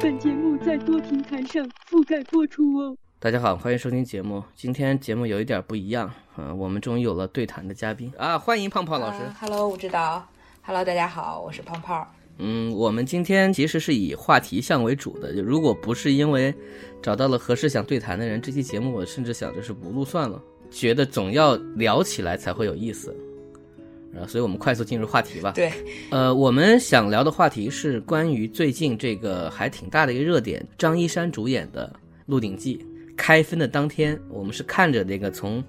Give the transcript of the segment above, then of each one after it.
本节目在多平台上覆盖播出哦。大家好，欢迎收听节目。今天节目有一点不一样啊，我们终于有了对谈的嘉宾啊，欢迎胖胖老师。Uh, Hello，我知道。Hello，大家好，我是胖胖。嗯，我们今天其实是以话题向为主的。就如果不是因为找到了合适想对谈的人，这期节目我甚至想着是不录算了，觉得总要聊起来才会有意思。啊，所以我们快速进入话题吧。对，呃，我们想聊的话题是关于最近这个还挺大的一个热点，张一山主演的《鹿鼎记》开分的当天，我们是看着那个从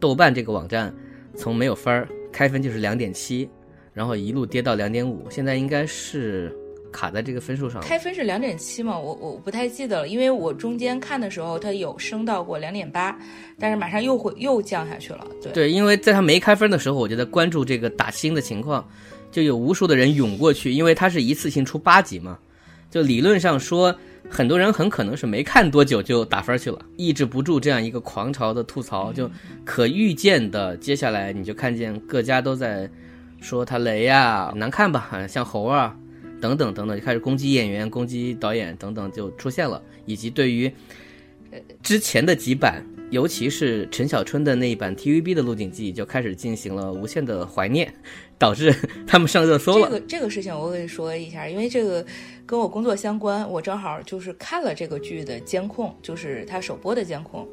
豆瓣这个网站从没有分儿开分就是两点七。然后一路跌到两点五，现在应该是卡在这个分数上。开分是两点七嘛？我我不太记得了，因为我中间看的时候它有升到过两点八，但是马上又会又降下去了。对对，因为在它没开分的时候，我就在关注这个打星的情况，就有无数的人涌过去，因为它是一次性出八集嘛，就理论上说，很多人很可能是没看多久就打分去了，抑制不住这样一个狂潮的吐槽，就可预见的，接下来你就看见各家都在。说他雷呀，难看吧？像猴啊，等等等等，就开始攻击演员、攻击导演等等，就出现了。以及对于呃之前的几版，尤其是陈小春的那一版 TVB 的《鹿鼎记》，就开始进行了无限的怀念，导致 他们上热搜了。这个这个事情我跟你说一下，因为这个跟我工作相关，我正好就是看了这个剧的监控，就是它首播的监控。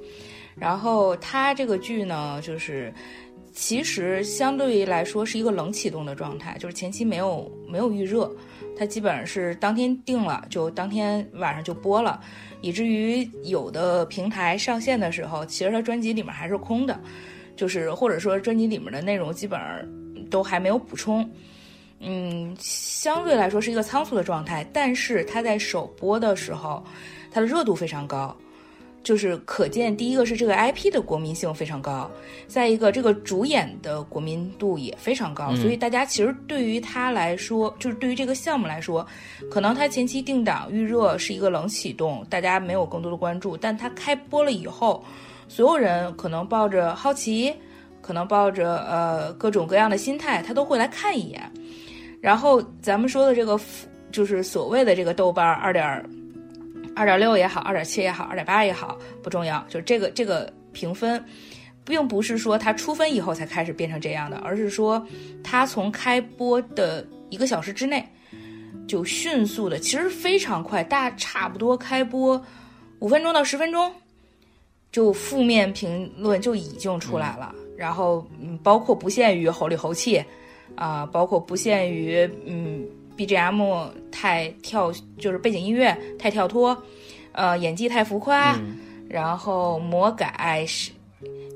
然后它这个剧呢，就是。其实相对于来说是一个冷启动的状态，就是前期没有没有预热，它基本上是当天定了就当天晚上就播了，以至于有的平台上线的时候，其实它专辑里面还是空的，就是或者说专辑里面的内容基本上都还没有补充，嗯，相对来说是一个仓促的状态，但是它在首播的时候，它的热度非常高。就是可见，第一个是这个 IP 的国民性非常高，再一个这个主演的国民度也非常高，所以大家其实对于他来说，就是对于这个项目来说，可能他前期定档预热是一个冷启动，大家没有更多的关注，但他开播了以后，所有人可能抱着好奇，可能抱着呃各种各样的心态，他都会来看一眼。然后咱们说的这个，就是所谓的这个豆瓣二点。二点六也好，二点七也好，二点八也好，不重要。就是这个这个评分，并不是说它出分以后才开始变成这样的，而是说它从开播的一个小时之内，就迅速的，其实非常快，大差不多开播五分钟到十分钟，就负面评论就已经出来了。然后，嗯，包括不限于吼里吼气，啊，包括不限于嗯。BGM 太跳，就是背景音乐太跳脱，呃，演技太浮夸，然后魔改是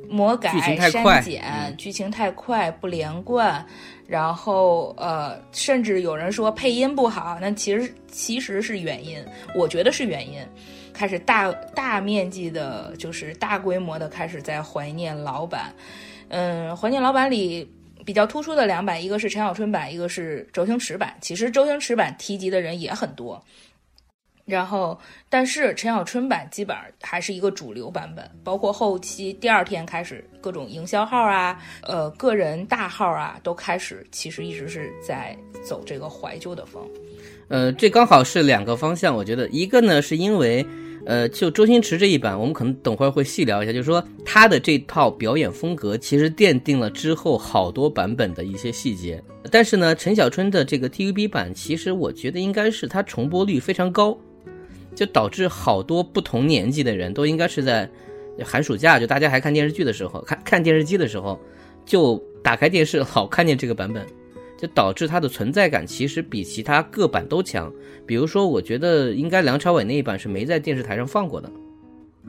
魔改删减，剧情太快不连贯，然后呃，甚至有人说配音不好，那其实其实是原因，我觉得是原因，开始大大面积的，就是大规模的开始在怀念老版，嗯，怀念老版里。比较突出的两版，一个是陈小春版，一个是周星驰版。其实周星驰版提及的人也很多，然后但是陈小春版基本上还是一个主流版本，包括后期第二天开始各种营销号啊，呃，个人大号啊，都开始其实一直是在走这个怀旧的风。呃，这刚好是两个方向，我觉得一个呢是因为。呃，就周星驰这一版，我们可能等会儿会细聊一下，就是说他的这套表演风格其实奠定了之后好多版本的一些细节。但是呢，陈小春的这个 TVB 版，其实我觉得应该是它重播率非常高，就导致好多不同年纪的人都应该是在寒暑假，就大家还看电视剧的时候，看看电视机的时候，就打开电视老看见这个版本。就导致它的存在感其实比其他各版都强。比如说，我觉得应该梁朝伟那一版是没在电视台上放过的，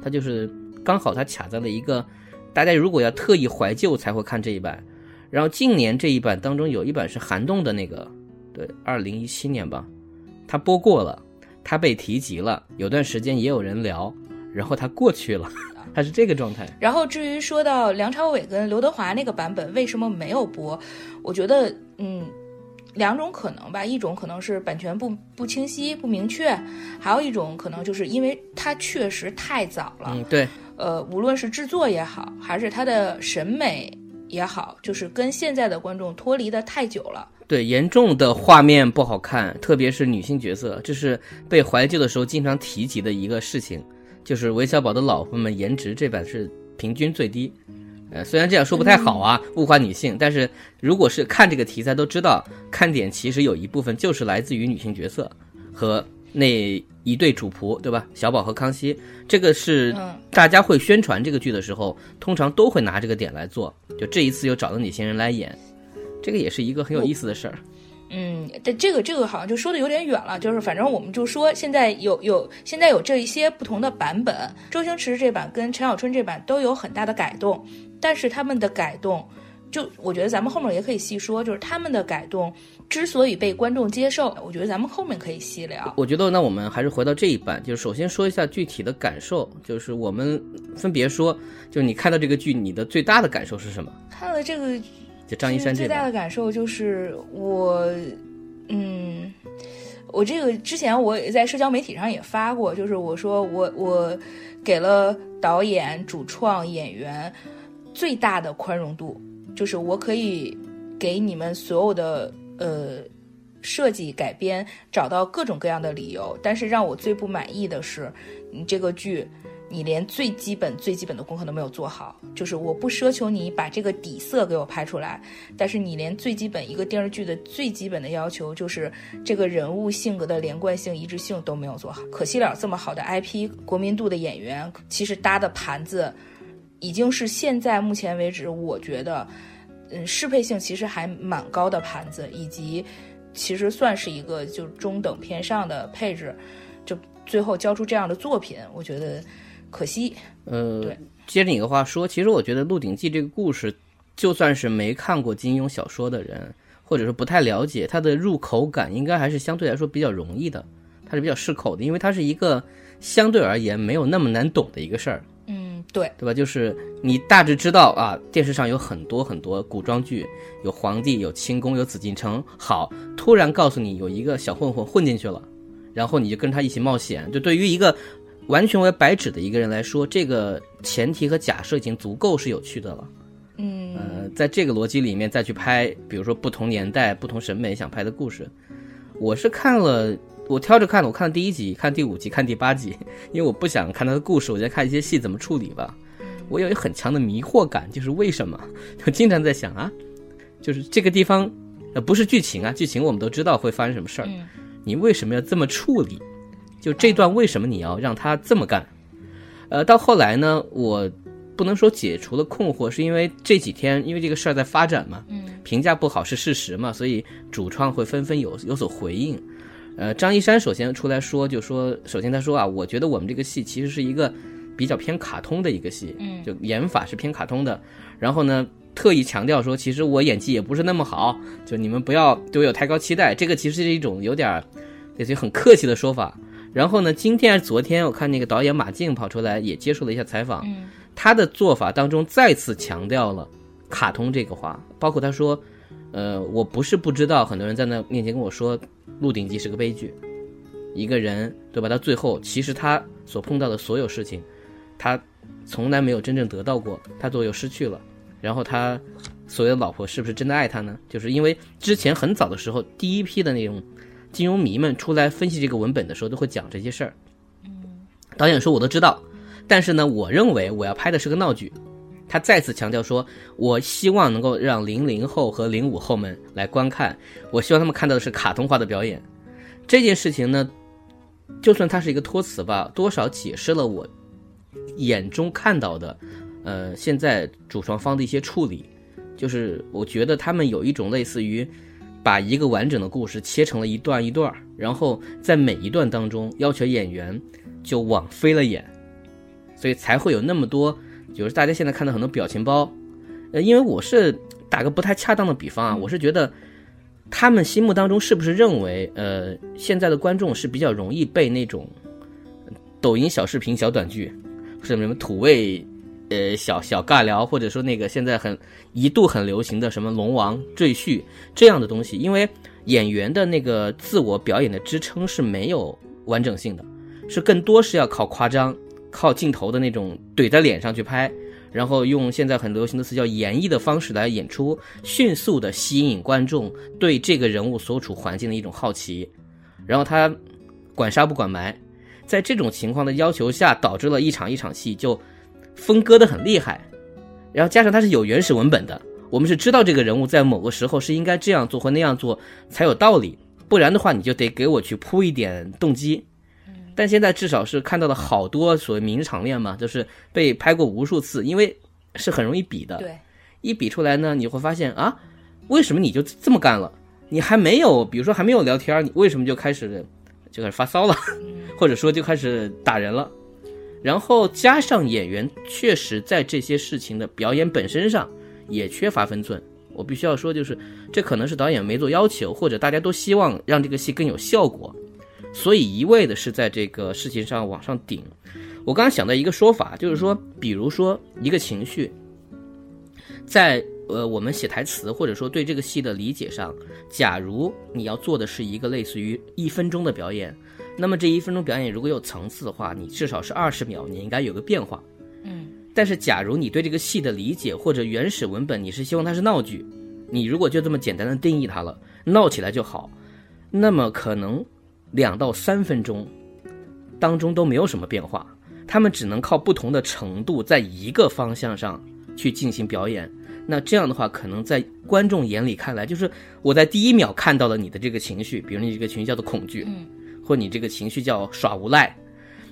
他就是刚好他卡在了一个大家如果要特意怀旧才会看这一版。然后近年这一版当中有一版是韩栋的那个，对，二零一七年吧，他播过了，他被提及了，有段时间也有人聊，然后他过去了，他是这个状态。然后至于说到梁朝伟跟刘德华那个版本为什么没有播，我觉得嗯。两种可能吧，一种可能是版权不不清晰、不明确，还有一种可能就是因为它确实太早了。嗯，对。呃，无论是制作也好，还是它的审美也好，就是跟现在的观众脱离的太久了。对，严重的画面不好看，特别是女性角色，这是被怀旧的时候经常提及的一个事情。就是韦小宝的老婆们颜值这版是平均最低。呃，虽然这样说不太好啊，物化女性，但是如果是看这个题材都知道，看点其实有一部分就是来自于女性角色和那一对主仆，对吧？小宝和康熙，这个是大家会宣传这个剧的时候，通常都会拿这个点来做。就这一次又找了哪些人来演，这个也是一个很有意思的事儿。嗯，但这个这个好像就说的有点远了，就是反正我们就说现在有有现在有这一些不同的版本，周星驰这版跟陈小春这版都有很大的改动。但是他们的改动，就我觉得咱们后面也可以细说，就是他们的改动之所以被观众接受，我觉得咱们后面可以细聊。我觉得那我们还是回到这一版，就是首先说一下具体的感受，就是我们分别说，就是你看到这个剧，你的最大的感受是什么？看了这个，就张一山最大的感受就是我，嗯，我这个之前我也在社交媒体上也发过，就是我说我我给了导演、主创、演员。最大的宽容度，就是我可以给你们所有的呃设计改编找到各种各样的理由，但是让我最不满意的是，你这个剧你连最基本最基本的功课都没有做好。就是我不奢求你把这个底色给我拍出来，但是你连最基本一个电视剧的最基本的要求，就是这个人物性格的连贯性、一致性都没有做好。可惜了，这么好的 IP，国民度的演员，其实搭的盘子。已经是现在目前为止，我觉得，嗯，适配性其实还蛮高的盘子，以及其实算是一个就中等偏上的配置，就最后交出这样的作品，我觉得可惜。呃，对，接着你的话说，其实我觉得《鹿鼎记》这个故事，就算是没看过金庸小说的人，或者说不太了解，它的入口感应该还是相对来说比较容易的，它是比较适口的，因为它是一个相对而言没有那么难懂的一个事儿。嗯，对，对吧？就是你大致知道啊，电视上有很多很多古装剧，有皇帝，有清宫，有紫禁城。好，突然告诉你有一个小混混混进去了，然后你就跟他一起冒险。就对于一个完全为白纸的一个人来说，这个前提和假设已经足够是有趣的了。嗯，呃，在这个逻辑里面再去拍，比如说不同年代、不同审美想拍的故事，我是看了。我挑着看的，我看了第一集，看第五集，看第八集，因为我不想看他的故事，我在看一些戏怎么处理吧。我有一很强的迷惑感，就是为什么？我经常在想啊，就是这个地方，呃，不是剧情啊，剧情我们都知道会发生什么事儿，你为什么要这么处理？就这段为什么你要让他这么干？呃，到后来呢，我不能说解除了困惑，是因为这几天因为这个事儿在发展嘛，嗯评价不好是事实嘛，所以主创会纷纷有有所回应。呃，张一山首先出来说，就说，首先他说啊，我觉得我们这个戏其实是一个比较偏卡通的一个戏，嗯，就演法是偏卡通的。然后呢，特意强调说，其实我演技也不是那么好，就你们不要对我有太高期待。这个其实是一种有点类似于很客气的说法。然后呢，今天还是昨天我看那个导演马静跑出来也接受了一下采访，他的做法当中再次强调了卡通这个话，包括他说。呃，我不是不知道，很多人在那面前跟我说，《鹿鼎记》是个悲剧，一个人对吧？到最后，其实他所碰到的所有事情，他从来没有真正得到过，他都有失去了。然后他所谓的老婆是不是真的爱他呢？就是因为之前很早的时候，第一批的那种金庸迷们出来分析这个文本的时候，都会讲这些事儿。导演说我都知道，但是呢，我认为我要拍的是个闹剧。他再次强调说：“我希望能够让零零后和零五后们来观看，我希望他们看到的是卡通化的表演。这件事情呢，就算它是一个托词吧，多少解释了我眼中看到的，呃，现在主创方的一些处理，就是我觉得他们有一种类似于把一个完整的故事切成了一段一段，然后在每一段当中要求演员就往飞了演，所以才会有那么多。”就是大家现在看到很多表情包，呃，因为我是打个不太恰当的比方啊，我是觉得他们心目当中是不是认为，呃，现在的观众是比较容易被那种抖音小视频、小短剧，什么什么土味，呃，小小尬聊，或者说那个现在很一度很流行的什么龙王赘婿这样的东西，因为演员的那个自我表演的支撑是没有完整性的，是更多是要靠夸张、靠镜头的那种怼在脸上去拍，然后用现在很流行的词叫演绎的方式来演出，迅速的吸引观众对这个人物所处环境的一种好奇，然后他管杀不管埋。在这种情况的要求下，导致了一场一场戏就分割的很厉害，然后加上它是有原始文本的，我们是知道这个人物在某个时候是应该这样做或那样做才有道理，不然的话你就得给我去铺一点动机。但现在至少是看到了好多所谓名场面嘛，就是被拍过无数次，因为是很容易比的。对，一比出来呢，你会发现啊，为什么你就这么干了？你还没有，比如说还没有聊天，你为什么就开始？就开始发骚了，或者说就开始打人了，然后加上演员确实在这些事情的表演本身上也缺乏分寸。我必须要说，就是这可能是导演没做要求，或者大家都希望让这个戏更有效果，所以一味的是在这个事情上往上顶。我刚刚想到一个说法，就是说，比如说一个情绪，在。呃，我们写台词或者说对这个戏的理解上，假如你要做的是一个类似于一分钟的表演，那么这一分钟表演如果有层次的话，你至少是二十秒，你应该有个变化。嗯，但是假如你对这个戏的理解或者原始文本，你是希望它是闹剧，你如果就这么简单的定义它了，闹起来就好，那么可能两到三分钟当中都没有什么变化，他们只能靠不同的程度在一个方向上去进行表演。那这样的话，可能在观众眼里看来，就是我在第一秒看到了你的这个情绪，比如你这个情绪叫做恐惧，嗯，或你这个情绪叫耍无赖，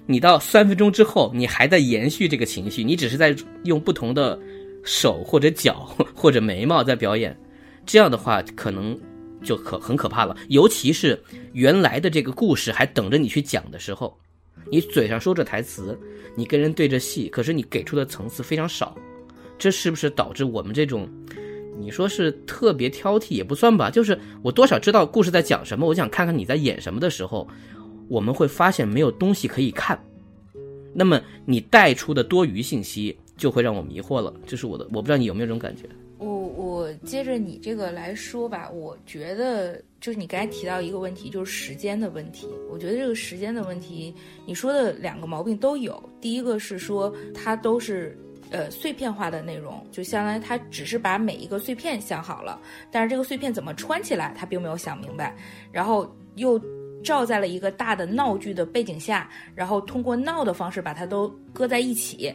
你到三分钟之后，你还在延续这个情绪，你只是在用不同的手或者脚或者眉毛在表演，这样的话可能就可很可怕了。尤其是原来的这个故事还等着你去讲的时候，你嘴上说着台词，你跟人对着戏，可是你给出的层次非常少。这是不是导致我们这种，你说是特别挑剔也不算吧？就是我多少知道故事在讲什么，我想看看你在演什么的时候，我们会发现没有东西可以看。那么你带出的多余信息就会让我迷惑了。这是我的，我不知道你有没有这种感觉。我我接着你这个来说吧，我觉得就是你刚才提到一个问题，就是时间的问题。我觉得这个时间的问题，你说的两个毛病都有。第一个是说它都是。呃，碎片化的内容就相当于他只是把每一个碎片想好了，但是这个碎片怎么穿起来，他并没有想明白，然后又照在了一个大的闹剧的背景下，然后通过闹的方式把它都搁在一起，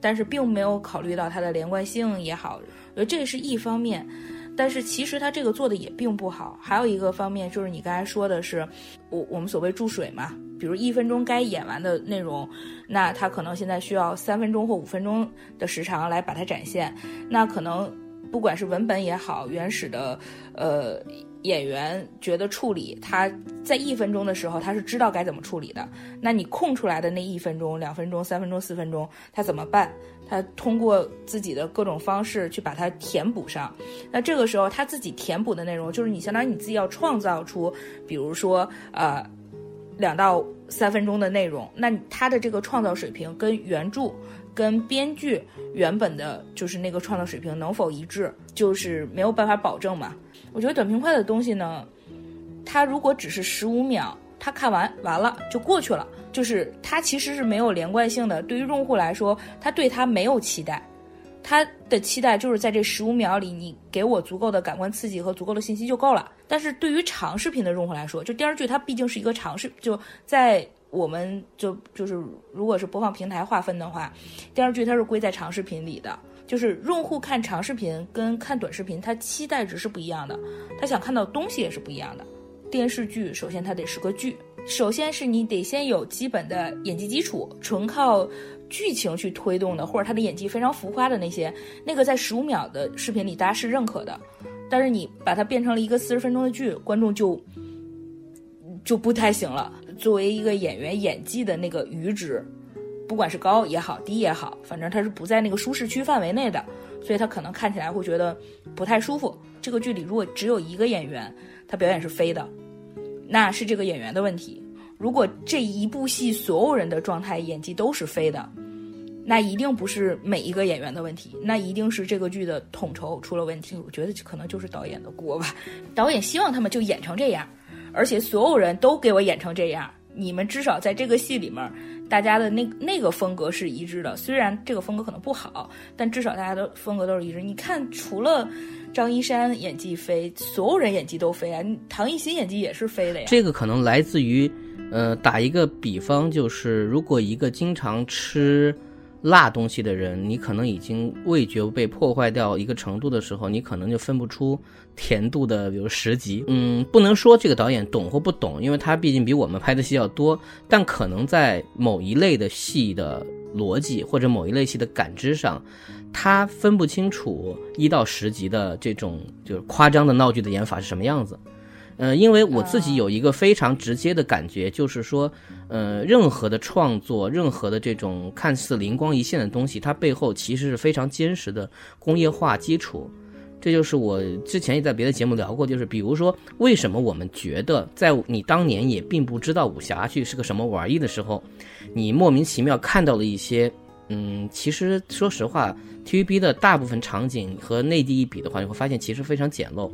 但是并没有考虑到它的连贯性也好，我觉得这是一方面。但是其实他这个做的也并不好，还有一个方面就是你刚才说的是，我我们所谓注水嘛，比如一分钟该演完的内容，那他可能现在需要三分钟或五分钟的时长来把它展现，那可能不管是文本也好，原始的，呃。演员觉得处理他在一分钟的时候，他是知道该怎么处理的。那你空出来的那一分钟、两分钟、三分钟、四分钟，他怎么办？他通过自己的各种方式去把它填补上。那这个时候他自己填补的内容，就是你相当于你自己要创造出，比如说呃两到三分钟的内容。那他的这个创造水平跟原著、跟编剧原本的就是那个创造水平能否一致，就是没有办法保证嘛。我觉得短平快的东西呢，它如果只是十五秒，他看完完了就过去了，就是它其实是没有连贯性的。对于用户来说，他对它没有期待，他的期待就是在这十五秒里，你给我足够的感官刺激和足够的信息就够了。但是对于长视频的用户来说，就电视剧它毕竟是一个长视，就在我们就就是如果是播放平台划分的话，电视剧它是归在长视频里的。就是用户看长视频跟看短视频，他期待值是不一样的，他想看到东西也是不一样的。电视剧首先它得是个剧，首先是你得先有基本的演技基础，纯靠剧情去推动的，或者他的演技非常浮夸的那些，那个在十五秒的视频里大家是认可的。但是你把它变成了一个四十分钟的剧，观众就就不太行了。作为一个演员演技的那个阈值。不管是高也好，低也好，反正他是不在那个舒适区范围内的，所以他可能看起来会觉得不太舒服。这个剧里如果只有一个演员，他表演是飞的，那是这个演员的问题；如果这一部戏所有人的状态、演技都是飞的，那一定不是每一个演员的问题，那一定是这个剧的统筹出了问题。我觉得可能就是导演的锅吧。导演希望他们就演成这样，而且所有人都给我演成这样。你们至少在这个戏里面，大家的那那个风格是一致的。虽然这个风格可能不好，但至少大家的风格都是一致。你看，除了张一山演技飞，所有人演技都飞啊。唐艺昕演技也是飞的呀。这个可能来自于，呃，打一个比方，就是如果一个经常吃。辣东西的人，你可能已经味觉被破坏掉一个程度的时候，你可能就分不出甜度的，比如十级。嗯，不能说这个导演懂或不懂，因为他毕竟比我们拍的戏要多。但可能在某一类的戏的逻辑或者某一类戏的感知上，他分不清楚一到十级的这种就是夸张的闹剧的演法是什么样子。呃，因为我自己有一个非常直接的感觉，就是说，呃，任何的创作，任何的这种看似灵光一现的东西，它背后其实是非常坚实的工业化基础。这就是我之前也在别的节目聊过，就是比如说，为什么我们觉得在你当年也并不知道武侠剧是个什么玩意的时候，你莫名其妙看到了一些，嗯，其实说实话，TVB 的大部分场景和内地一比的话，你会发现其实非常简陋。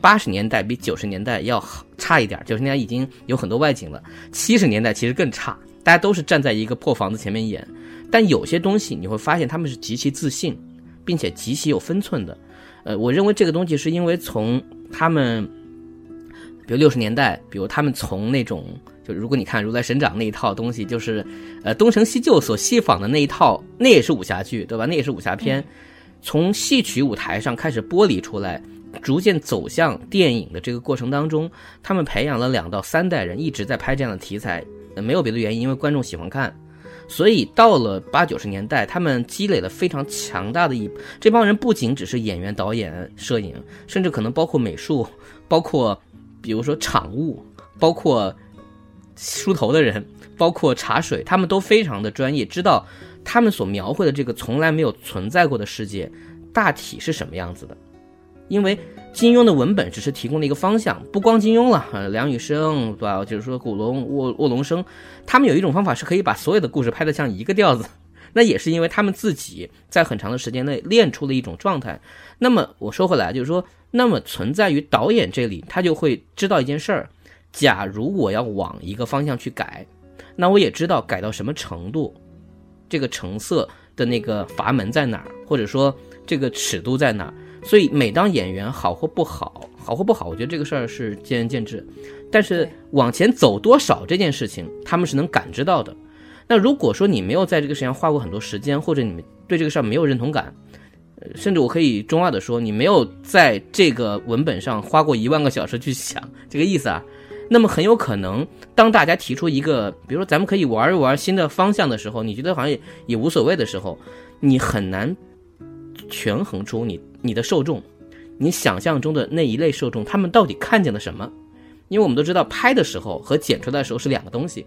八十年代比九十年代要好差一点，九十年代已经有很多外景了，七十年代其实更差，大家都是站在一个破房子前面演。但有些东西你会发现他们是极其自信，并且极其有分寸的。呃，我认为这个东西是因为从他们，比如六十年代，比如他们从那种，就如果你看《如来神掌》那一套东西，就是呃东成西就所戏仿的那一套，那也是武侠剧，对吧？那也是武侠片，从戏曲舞台上开始剥离出来。逐渐走向电影的这个过程当中，他们培养了两到三代人一直在拍这样的题材，没有别的原因，因为观众喜欢看。所以到了八九十年代，他们积累了非常强大的一这帮人，不仅只是演员、导演、摄影，甚至可能包括美术，包括比如说场务，包括梳头的人，包括茶水，他们都非常的专业，知道他们所描绘的这个从来没有存在过的世界大体是什么样子的。因为金庸的文本只是提供了一个方向，不光金庸了，梁羽生对吧？就是说古龙、卧卧龙生，他们有一种方法是可以把所有的故事拍得像一个调子，那也是因为他们自己在很长的时间内练出了一种状态。那么我说回来，就是说，那么存在于导演这里，他就会知道一件事儿：，假如我要往一个方向去改，那我也知道改到什么程度，这个成色的那个阀门在哪儿，或者说这个尺度在哪儿。所以，每当演员好或不好，好或不好，我觉得这个事儿是见仁见智。但是往前走多少这件事情，他们是能感知到的。那如果说你没有在这个事情上花过很多时间，或者你们对这个事儿没有认同感，甚至我可以中二的说，你没有在这个文本上花过一万个小时去想这个意思啊，那么很有可能，当大家提出一个，比如说咱们可以玩一玩新的方向的时候，你觉得好像也也无所谓的时候，你很难权衡出你。你的受众，你想象中的那一类受众，他们到底看见了什么？因为我们都知道，拍的时候和剪出来的时候是两个东西。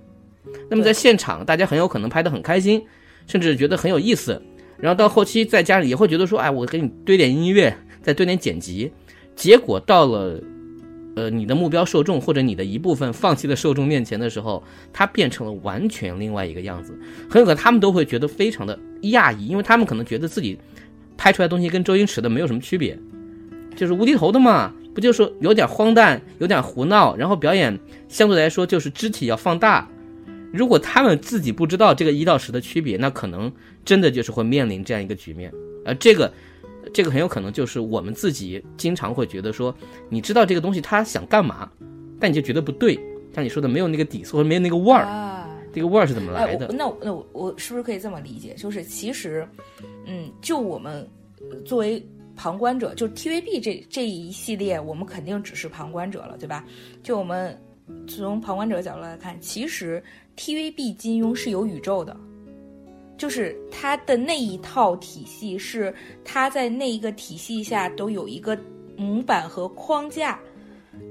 那么在现场，大家很有可能拍得很开心，甚至觉得很有意思。然后到后期在家里也会觉得说，哎，我给你堆点音乐，再堆点剪辑。结果到了，呃，你的目标受众或者你的一部分放弃的受众面前的时候，它变成了完全另外一个样子。很有可能他们都会觉得非常的讶异，因为他们可能觉得自己。拍出来东西跟周星驰的没有什么区别，就是无厘头的嘛，不就是有点荒诞，有点胡闹，然后表演相对来说就是肢体要放大。如果他们自己不知道这个一到十的区别，那可能真的就是会面临这样一个局面。而这个，这个很有可能就是我们自己经常会觉得说，你知道这个东西他想干嘛，但你就觉得不对，像你说的没有那个底色或者没有那个味儿。这个味儿是怎么来的？那那我我是不是可以这么理解？就是其实，嗯，就我们作为旁观者，就 TVB 这这一系列，我们肯定只是旁观者了，对吧？就我们从旁观者的角度来看，其实 TVB 金庸是有宇宙的，就是他的那一套体系是他在那一个体系下都有一个模板和框架。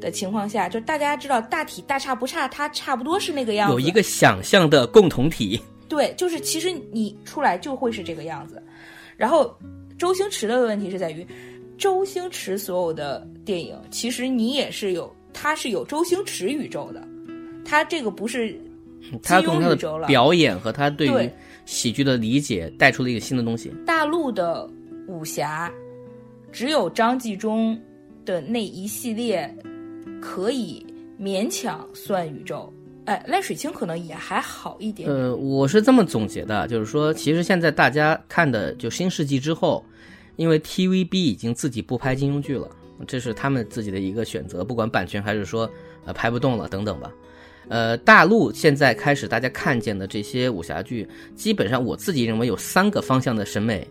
的情况下，就大家知道大体大差不差，它差不多是那个样子。有一个想象的共同体。对，就是其实你出来就会是这个样子。然后周星驰的问题是在于，周星驰所有的电影，其实你也是有，他是有周星驰宇宙的。他这个不是他从他的表演和他对于喜剧的理解带出了一个新的东西。大陆的武侠，只有张纪中的那一系列可以勉强算宇宙。哎，赖水清可能也还好一点。呃，我是这么总结的，就是说，其实现在大家看的就新世纪之后，因为 TVB 已经自己不拍金庸剧了，这是他们自己的一个选择，不管版权还是说呃拍不动了等等吧。呃，大陆现在开始大家看见的这些武侠剧，基本上我自己认为有三个方向的审美，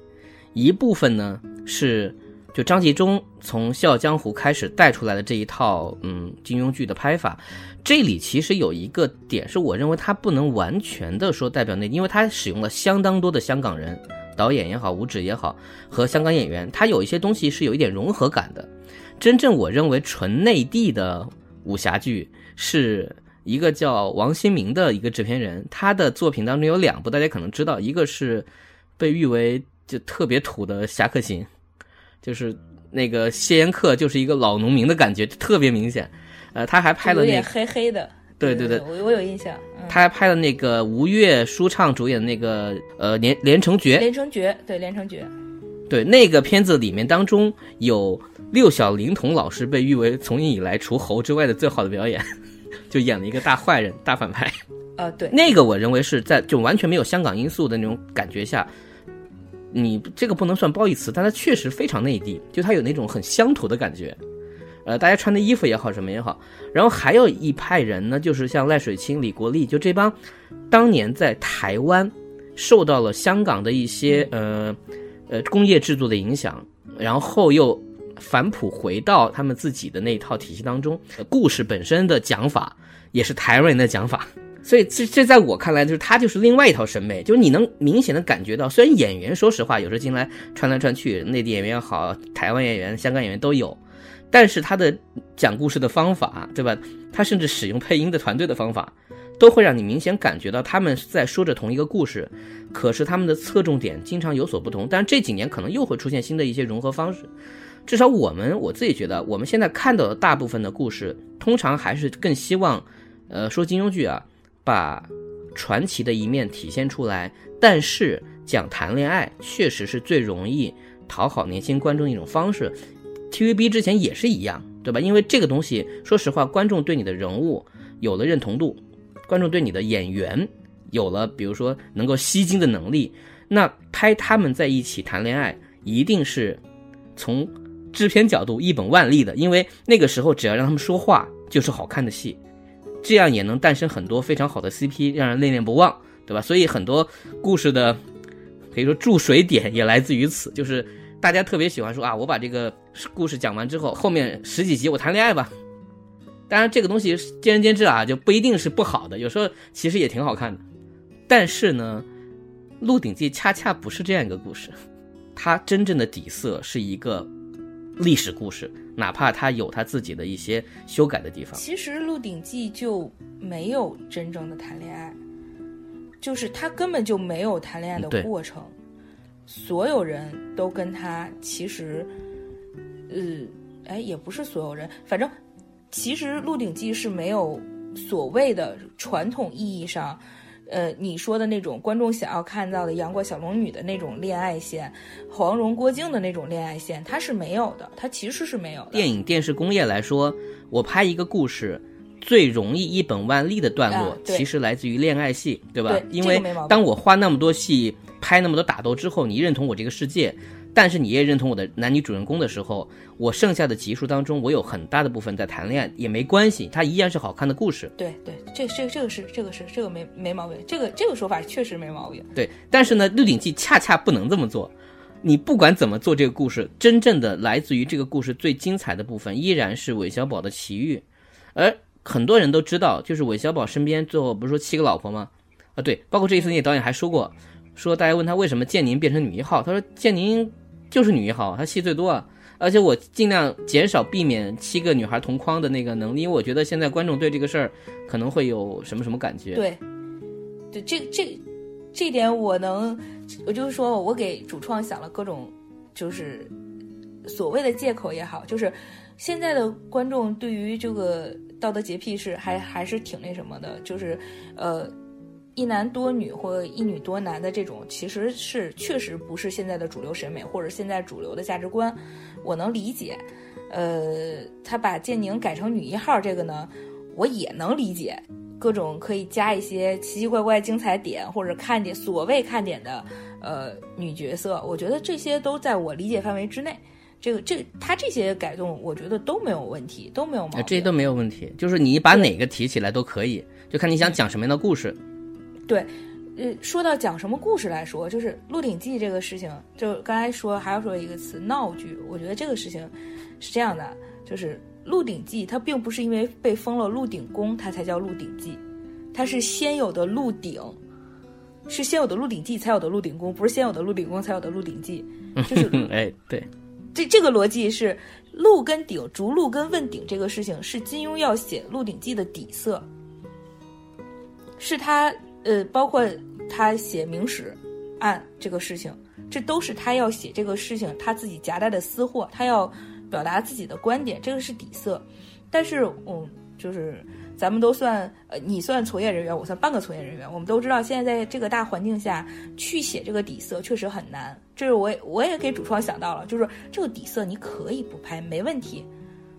一部分呢是就张纪中从《笑傲江湖》开始带出来的这一套嗯金庸剧的拍法，这里其实有一个点是我认为他不能完全的说代表内地，因为他使用了相当多的香港人，导演也好，武指也好，和香港演员，他有一些东西是有一点融合感的。真正我认为纯内地的武侠剧是一个叫王新民的一个制片人，他的作品当中有两部大家可能知道，一个是被誉为就特别土的《侠客行》，就是那个谢烟客就是一个老农民的感觉，特别明显。呃，他还拍了那个黑黑的。对对对我我有印象。嗯、他还拍了那个吴越舒畅主演的那个呃《连连城诀》，连城诀对连城诀，对那个片子里面当中有六小龄童老师被誉为从影以来除猴之外的最好的表演，就演了一个大坏人、大反派。呃，对，那个我认为是在就完全没有香港因素的那种感觉下，你这个不能算褒义词，但它确实非常内地，就它有那种很乡土的感觉。呃，大家穿的衣服也好，什么也好，然后还有一派人呢，就是像赖水清、李国立，就这帮当年在台湾受到了香港的一些呃呃工业制度的影响，然后又返璞回到他们自己的那一套体系当中，故事本身的讲法也是台湾人的讲法。所以这这在我看来，就是他就是另外一套审美，就是你能明显的感觉到，虽然演员说实话有时候进来穿来穿去，内地演员也好，台湾演员、香港演员都有。但是他的讲故事的方法，对吧？他甚至使用配音的团队的方法，都会让你明显感觉到他们在说着同一个故事，可是他们的侧重点经常有所不同。但是这几年可能又会出现新的一些融合方式。至少我们我自己觉得，我们现在看到的大部分的故事，通常还是更希望，呃，说金庸剧啊，把传奇的一面体现出来。但是讲谈恋爱，确实是最容易讨好年轻观众的一种方式。TVB 之前也是一样，对吧？因为这个东西，说实话，观众对你的人物有了认同度，观众对你的演员有了，比如说能够吸睛的能力，那拍他们在一起谈恋爱，一定是从制片角度一本万利的，因为那个时候只要让他们说话，就是好看的戏，这样也能诞生很多非常好的 CP，让人恋恋不忘，对吧？所以很多故事的可以说注水点也来自于此，就是。大家特别喜欢说啊，我把这个故事讲完之后，后面十几集我谈恋爱吧。当然，这个东西见仁见智啊，就不一定是不好的，有时候其实也挺好看的。但是呢，《鹿鼎记》恰恰不是这样一个故事，它真正的底色是一个历史故事，哪怕他有他自己的一些修改的地方。其实《鹿鼎记》就没有真正的谈恋爱，就是他根本就没有谈恋爱的过程。所有人都跟他其实，呃，哎，也不是所有人，反正其实《鹿鼎记》是没有所谓的传统意义上，呃，你说的那种观众想要看到的杨过小龙女的那种恋爱线，黄蓉郭靖的那种恋爱线，它是没有的，它其实是没有的。电影电视工业来说，我拍一个故事最容易一本万利的段落，啊、其实来自于恋爱戏，对吧？对因为当我花那么多戏。拍那么多打斗之后，你认同我这个世界，但是你也认同我的男女主人公的时候，我剩下的集数当中，我有很大的部分在谈恋爱，也没关系，它依然是好看的故事。对对，这这这个是这个是这个没没毛病，这个这个说法确实没毛病。对，但是呢，《鹿鼎记》恰恰不能这么做。你不管怎么做这个故事，真正的来自于这个故事最精彩的部分，依然是韦小宝的奇遇。而很多人都知道，就是韦小宝身边最后不是说七个老婆吗？啊，对，包括这一次那导演还说过。说大家问他为什么建宁变成女一号，他说建宁就是女一号，她戏最多啊，而且我尽量减少避免七个女孩同框的那个能力，因为我觉得现在观众对这个事儿可能会有什么什么感觉。对，对，这这这点我能，我就是说我给主创想了各种就是所谓的借口也好，就是现在的观众对于这个道德洁癖是还还是挺那什么的，就是呃。一男多女或一女多男的这种，其实是确实不是现在的主流审美或者现在主流的价值观，我能理解。呃，他把建宁改成女一号这个呢，我也能理解，各种可以加一些奇奇怪怪精彩点或者看点所谓看点的呃女角色，我觉得这些都在我理解范围之内。这个这他这些改动，我觉得都没有问题，都没有毛病。这些都没有问题，就是你把哪个提起来都可以，就看你想讲什么样的故事。对，呃，说到讲什么故事来说，就是《鹿鼎记》这个事情，就刚才说还要说一个词闹剧。我觉得这个事情是这样的，就是《鹿鼎记》它并不是因为被封了鹿鼎公，它才叫《鹿鼎记》，它是先有的鹿鼎，是先有的《鹿鼎记》才有的《鹿鼎公》，不是先有的《鹿鼎公》才有的《鹿鼎记 》。就是哎，对，这这个逻辑是鹿跟鼎，逐鹿跟问鼎这个事情是金庸要写《鹿鼎记》的底色，是他。呃，包括他写明史案这个事情，这都是他要写这个事情他自己夹带的私货，他要表达自己的观点，这个是底色。但是，嗯，就是咱们都算，呃，你算从业人员，我算半个从业人员，我们都知道，现在在这个大环境下去写这个底色确实很难。这是我我也给主创想到了，就是这个底色你可以不拍，没问题。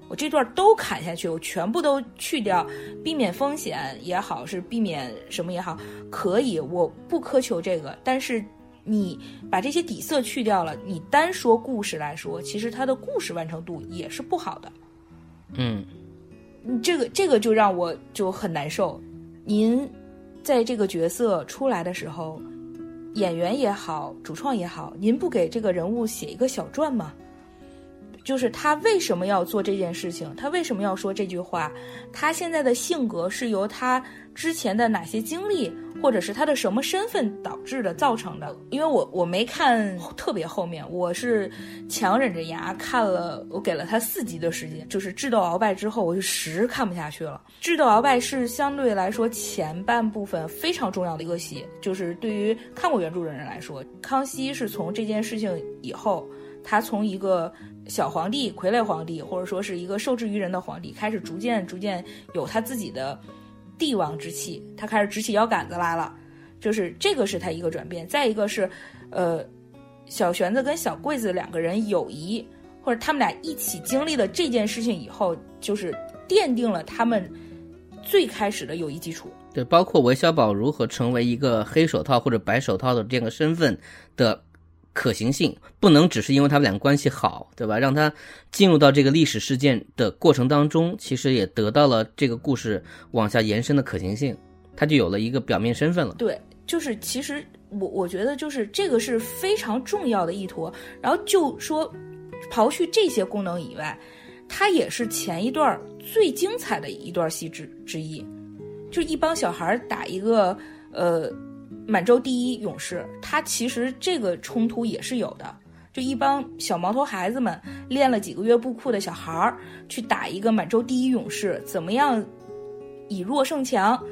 我这段都砍下去，我全部都去掉，避免风险也好，是避免什么也好，可以，我不苛求这个。但是你把这些底色去掉了，你单说故事来说，其实它的故事完成度也是不好的。嗯，这个这个就让我就很难受。您在这个角色出来的时候，演员也好，主创也好，您不给这个人物写一个小传吗？就是他为什么要做这件事情？他为什么要说这句话？他现在的性格是由他之前的哪些经历，或者是他的什么身份导致的、造成的？因为我我没看特别后面，我是强忍着牙看了，我给了他四集的时间。就是智斗鳌拜之后，我就实看不下去了。智斗鳌拜是相对来说前半部分非常重要的一个戏，就是对于看过原著的人来说，康熙是从这件事情以后，他从一个。小皇帝、傀儡皇帝，或者说是一个受制于人的皇帝，开始逐渐、逐渐有他自己的帝王之气，他开始直起腰杆子来了。就是这个是他一个转变。再一个是，呃，小玄子跟小桂子两个人友谊，或者他们俩一起经历了这件事情以后，就是奠定了他们最开始的友谊基础。对，包括韦小宝如何成为一个黑手套或者白手套的这个身份的。可行性不能只是因为他们俩关系好，对吧？让他进入到这个历史事件的过程当中，其实也得到了这个故事往下延伸的可行性，他就有了一个表面身份了。对，就是其实我我觉得就是这个是非常重要的一坨。然后就说，刨去这些功能以外，它也是前一段最精彩的一段戏之之一，就是一帮小孩打一个呃。满洲第一勇士，他其实这个冲突也是有的，就一帮小毛头孩子们练了几个月布库的小孩儿去打一个满洲第一勇士，怎么样以弱胜强？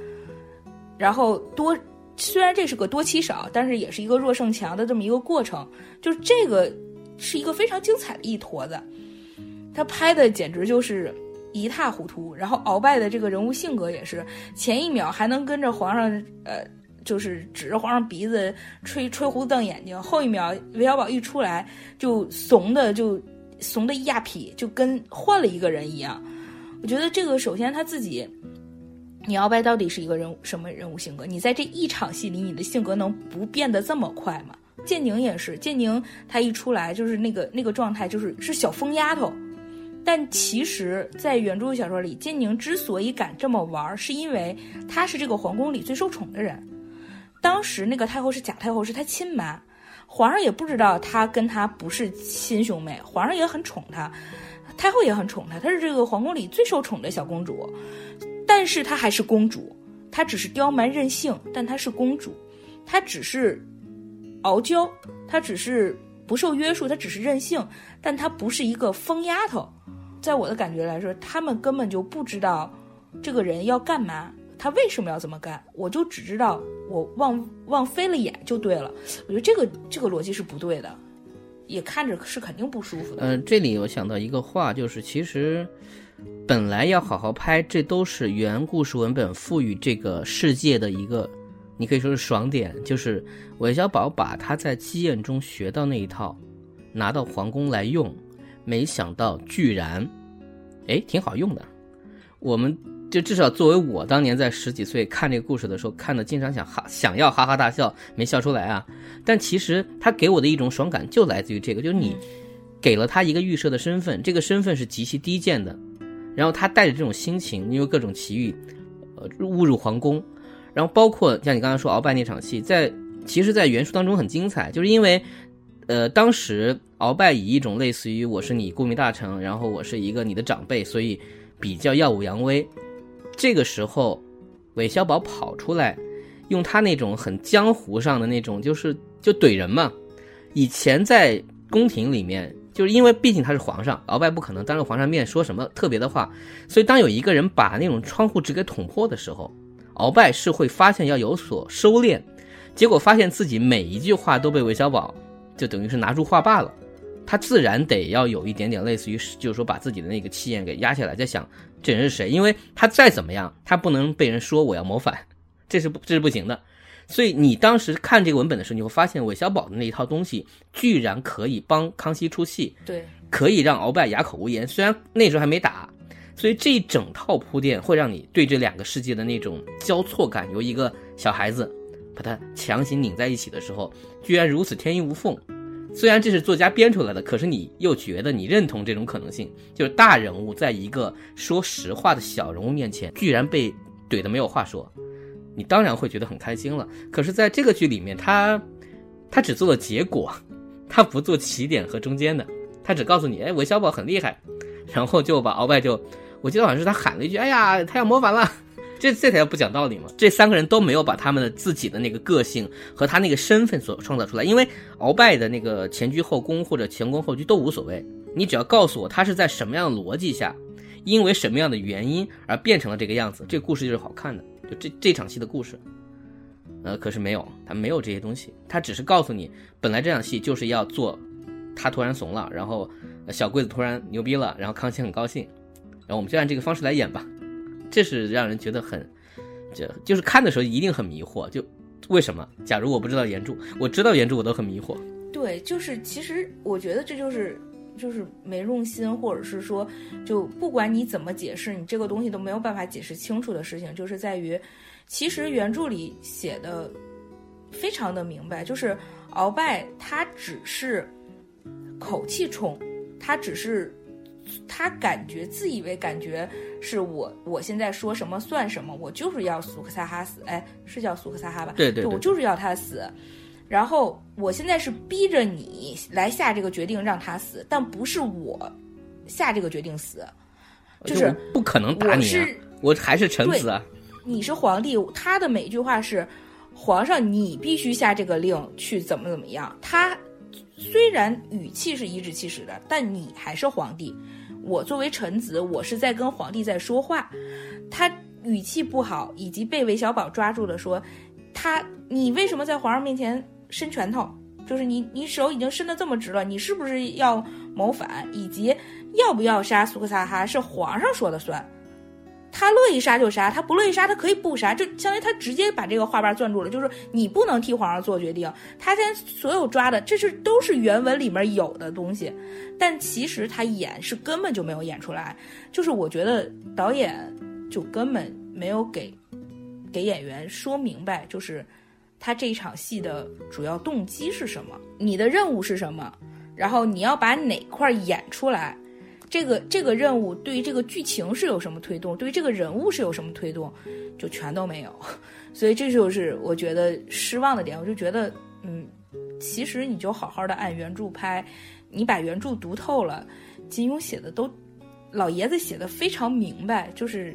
然后多虽然这是个多欺少，但是也是一个弱胜强的这么一个过程，就是这个是一个非常精彩的一坨子，他拍的简直就是一塌糊涂。然后鳌拜的这个人物性格也是，前一秒还能跟着皇上呃。就是指着皇上鼻子吹吹胡子瞪眼睛，后一秒韦小宝一出来就怂的就怂的一压痞，就跟换了一个人一样。我觉得这个首先他自己，你鳌拜到底是一个人什么人物性格？你在这一场戏里，你的性格能不变得这么快吗？建宁也是，建宁他一出来就是那个那个状态，就是是小疯丫头。但其实，在原著小说里，建宁之所以敢这么玩，是因为他是这个皇宫里最受宠的人。当时那个太后是假太后，是她亲妈，皇上也不知道她跟她不是亲兄妹，皇上也很宠她，太后也很宠她，她是这个皇宫里最受宠的小公主，但是她还是公主，她只是刁蛮任性，但她是公主，她只是傲娇，她只是不受约束，她只是任性，但她不是一个疯丫头，在我的感觉来说，他们根本就不知道这个人要干嘛。他为什么要这么干？我就只知道我望望飞了眼就对了。我觉得这个这个逻辑是不对的，也看着是肯定不舒服的。呃，这里我想到一个话，就是其实本来要好好拍，这都是原故事文本赋予这个世界的一个，你可以说是爽点，就是韦小宝把他在基宴中学到那一套拿到皇宫来用，没想到居然，哎，挺好用的。我们就至少作为我当年在十几岁看这个故事的时候，看的经常想哈想要哈哈大笑，没笑出来啊。但其实他给我的一种爽感就来自于这个，就是你给了他一个预设的身份，这个身份是极其低贱的，然后他带着这种心情，因为各种奇遇，呃，误入皇宫，然后包括像你刚才说鳌拜那场戏，在其实，在原书当中很精彩，就是因为，呃，当时鳌拜以一种类似于我是你顾命大臣，然后我是一个你的长辈，所以比较耀武扬威。这个时候，韦小宝跑出来，用他那种很江湖上的那种，就是就怼人嘛。以前在宫廷里面，就是因为毕竟他是皇上，鳌拜不可能当着皇上面说什么特别的话，所以当有一个人把那种窗户纸给捅破的时候，鳌拜是会发现要有所收敛，结果发现自己每一句话都被韦小宝就等于是拿住话罢了。他自然得要有一点点类似于，就是说把自己的那个气焰给压下来，在想这人是谁，因为他再怎么样，他不能被人说我要谋反，这是不这是不行的。所以你当时看这个文本的时候，你会发现韦小宝的那一套东西居然可以帮康熙出气，对，可以让鳌拜哑口无言。虽然那时候还没打，所以这一整套铺垫会让你对这两个世界的那种交错感，由一个小孩子把他强行拧在一起的时候，居然如此天衣无缝。虽然这是作家编出来的，可是你又觉得你认同这种可能性，就是大人物在一个说实话的小人物面前，居然被怼的没有话说，你当然会觉得很开心了。可是，在这个剧里面，他他只做了结果，他不做起点和中间的，他只告诉你，哎，韦小宝很厉害，然后就把鳌拜就，我记得好像是他喊了一句，哎呀，他要谋反了。这这才叫不讲道理嘛！这三个人都没有把他们的自己的那个个性和他那个身份所创造出来，因为鳌拜的那个前居后宫或者前宫后居都无所谓，你只要告诉我他是在什么样的逻辑下，因为什么样的原因而变成了这个样子，这个故事就是好看的。就这这场戏的故事，呃，可是没有，他没有这些东西，他只是告诉你，本来这场戏就是要做，他突然怂了，然后小桂子突然牛逼了，然后康熙很高兴，然后我们就按这个方式来演吧。这是让人觉得很，这就是看的时候一定很迷惑。就为什么？假如我不知道原著，我知道原著我都很迷惑。对，就是其实我觉得这就是就是没用心，或者是说，就不管你怎么解释，你这个东西都没有办法解释清楚的事情，就是在于，其实原著里写的非常的明白，就是鳌拜他只是口气冲，他只是。他感觉自以为感觉是我，我现在说什么算什么，我就是要苏克萨哈死，哎，是叫苏克萨哈吧？对对，我就是要他死。然后我现在是逼着你来下这个决定让他死，但不是我下这个决定死，就是不可能打你，我还是臣子啊。你是皇帝，他的每一句话是皇上，你必须下这个令去怎么怎么样。他虽然语气是颐指气使的，但你还是皇帝。我作为臣子，我是在跟皇帝在说话，他语气不好，以及被韦小宝抓住了，说他你为什么在皇上面前伸拳头？就是你你手已经伸得这么直了，你是不是要谋反？以及要不要杀苏克萨哈是皇上说了算。他乐意杀就杀，他不乐意杀，他可以不杀，就相当于他直接把这个话瓣攥住了，就是你不能替皇上做决定。他现在所有抓的，这是都是原文里面有的东西，但其实他演是根本就没有演出来，就是我觉得导演就根本没有给给演员说明白，就是他这一场戏的主要动机是什么，你的任务是什么，然后你要把哪块演出来。这个这个任务对于这个剧情是有什么推动？对于这个人物是有什么推动？就全都没有，所以这就是我觉得失望的点。我就觉得，嗯，其实你就好好的按原著拍，你把原著读透了，金庸写的都，老爷子写的非常明白，就是。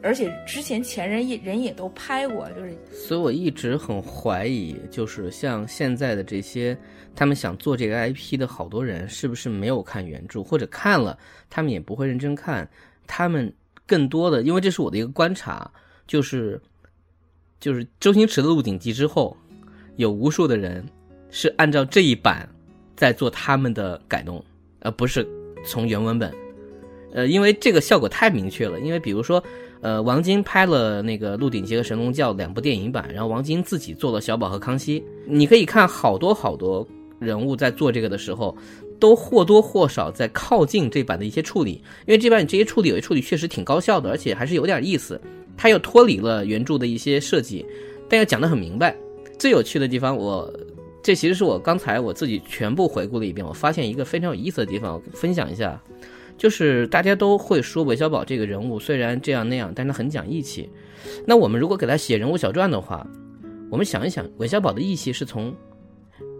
而且之前前人也人也都拍过，就是，所以我一直很怀疑，就是像现在的这些，他们想做这个 IP 的好多人，是不是没有看原著，或者看了，他们也不会认真看，他们更多的，因为这是我的一个观察，就是，就是周星驰的《鹿鼎记》之后，有无数的人是按照这一版。在做他们的改动，而不是从原文本。呃，因为这个效果太明确了。因为比如说，呃，王晶拍了那个《鹿鼎记》和《神龙教》两部电影版，然后王晶自己做了小宝和康熙。你可以看好多好多人物在做这个的时候，都或多或少在靠近这版的一些处理。因为这版这些处理有些处理确实挺高效的，而且还是有点意思。他又脱离了原著的一些设计，但又讲得很明白。最有趣的地方，我这其实是我刚才我自己全部回顾了一遍，我发现一个非常有意思的地方，分享一下。就是大家都会说韦小宝这个人物虽然这样那样，但他很讲义气。那我们如果给他写人物小传的话，我们想一想，韦小宝的义气是从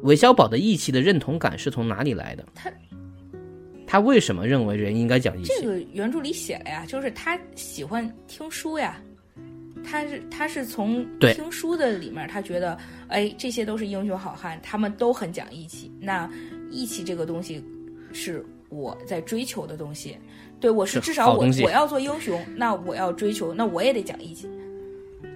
韦小宝的义气的认同感是从哪里来的？他他为什么认为人应该讲义气？这个原著里写了呀，就是他喜欢听书呀，他是他是从听书的里面，他觉得哎，这些都是英雄好汉，他们都很讲义气。那义气这个东西是我在追求的东西，对我是是至少我我要做英雄，那我要追求，那我也得讲义气，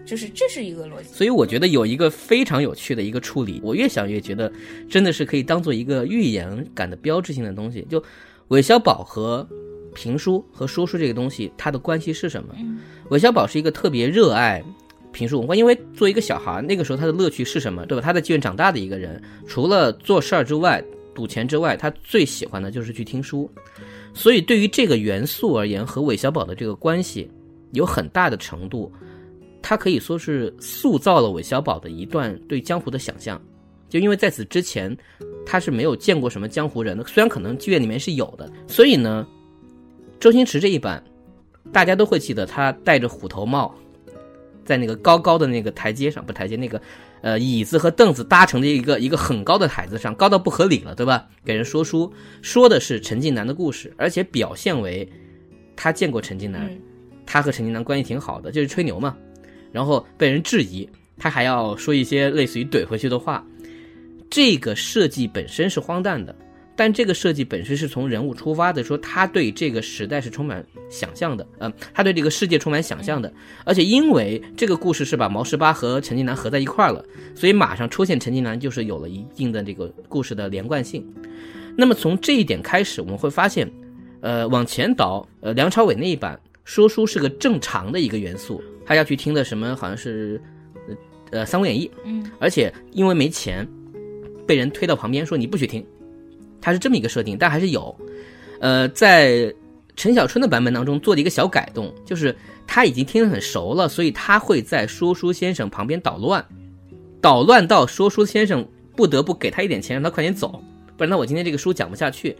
就是这是一个逻辑。所以我觉得有一个非常有趣的一个处理，我越想越觉得真的是可以当做一个预言感的标志性的东西。就韦小宝和评书和说书这个东西，它的关系是什么？嗯韦小宝是一个特别热爱评书文化，因为作为一个小孩，那个时候他的乐趣是什么，对吧？他在妓院长大的一个人，除了做事儿之外，赌钱之外，他最喜欢的就是去听书。所以对于这个元素而言，和韦小宝的这个关系有很大的程度，他可以说是塑造了韦小宝的一段对江湖的想象。就因为在此之前，他是没有见过什么江湖人的，虽然可能剧院里面是有的，所以呢，周星驰这一版，大家都会记得他戴着虎头帽，在那个高高的那个台阶上，不台阶，那个呃椅子和凳子搭成的一个一个很高的台子上，高到不合理了，对吧？给人说书，说的是陈近南的故事，而且表现为他见过陈近南，嗯他和陈近南关系挺好的，就是吹牛嘛。然后被人质疑，他还要说一些类似于怼回去的话。这个设计本身是荒诞的，但这个设计本身是从人物出发的，说他对这个时代是充满想象的，嗯、他对这个世界充满想象的，而且因为这个故事是把毛十八和陈近南合在一块儿了，所以马上出现陈近南就是有了一定的这个故事的连贯性。那么从这一点开始，我们会发现，呃，往前倒，呃，梁朝伟那一版说书是个正常的一个元素，他要去听的什么好像是，呃，呃《三国演义》，嗯。而且因为没钱，被人推到旁边说你不许听，他是这么一个设定，但还是有。呃，在陈小春的版本当中做了一个小改动，就是他已经听得很熟了，所以他会在说书先生旁边捣乱，捣乱到说书先生不得不给他一点钱，让他快点走，不然那我今天这个书讲不下去。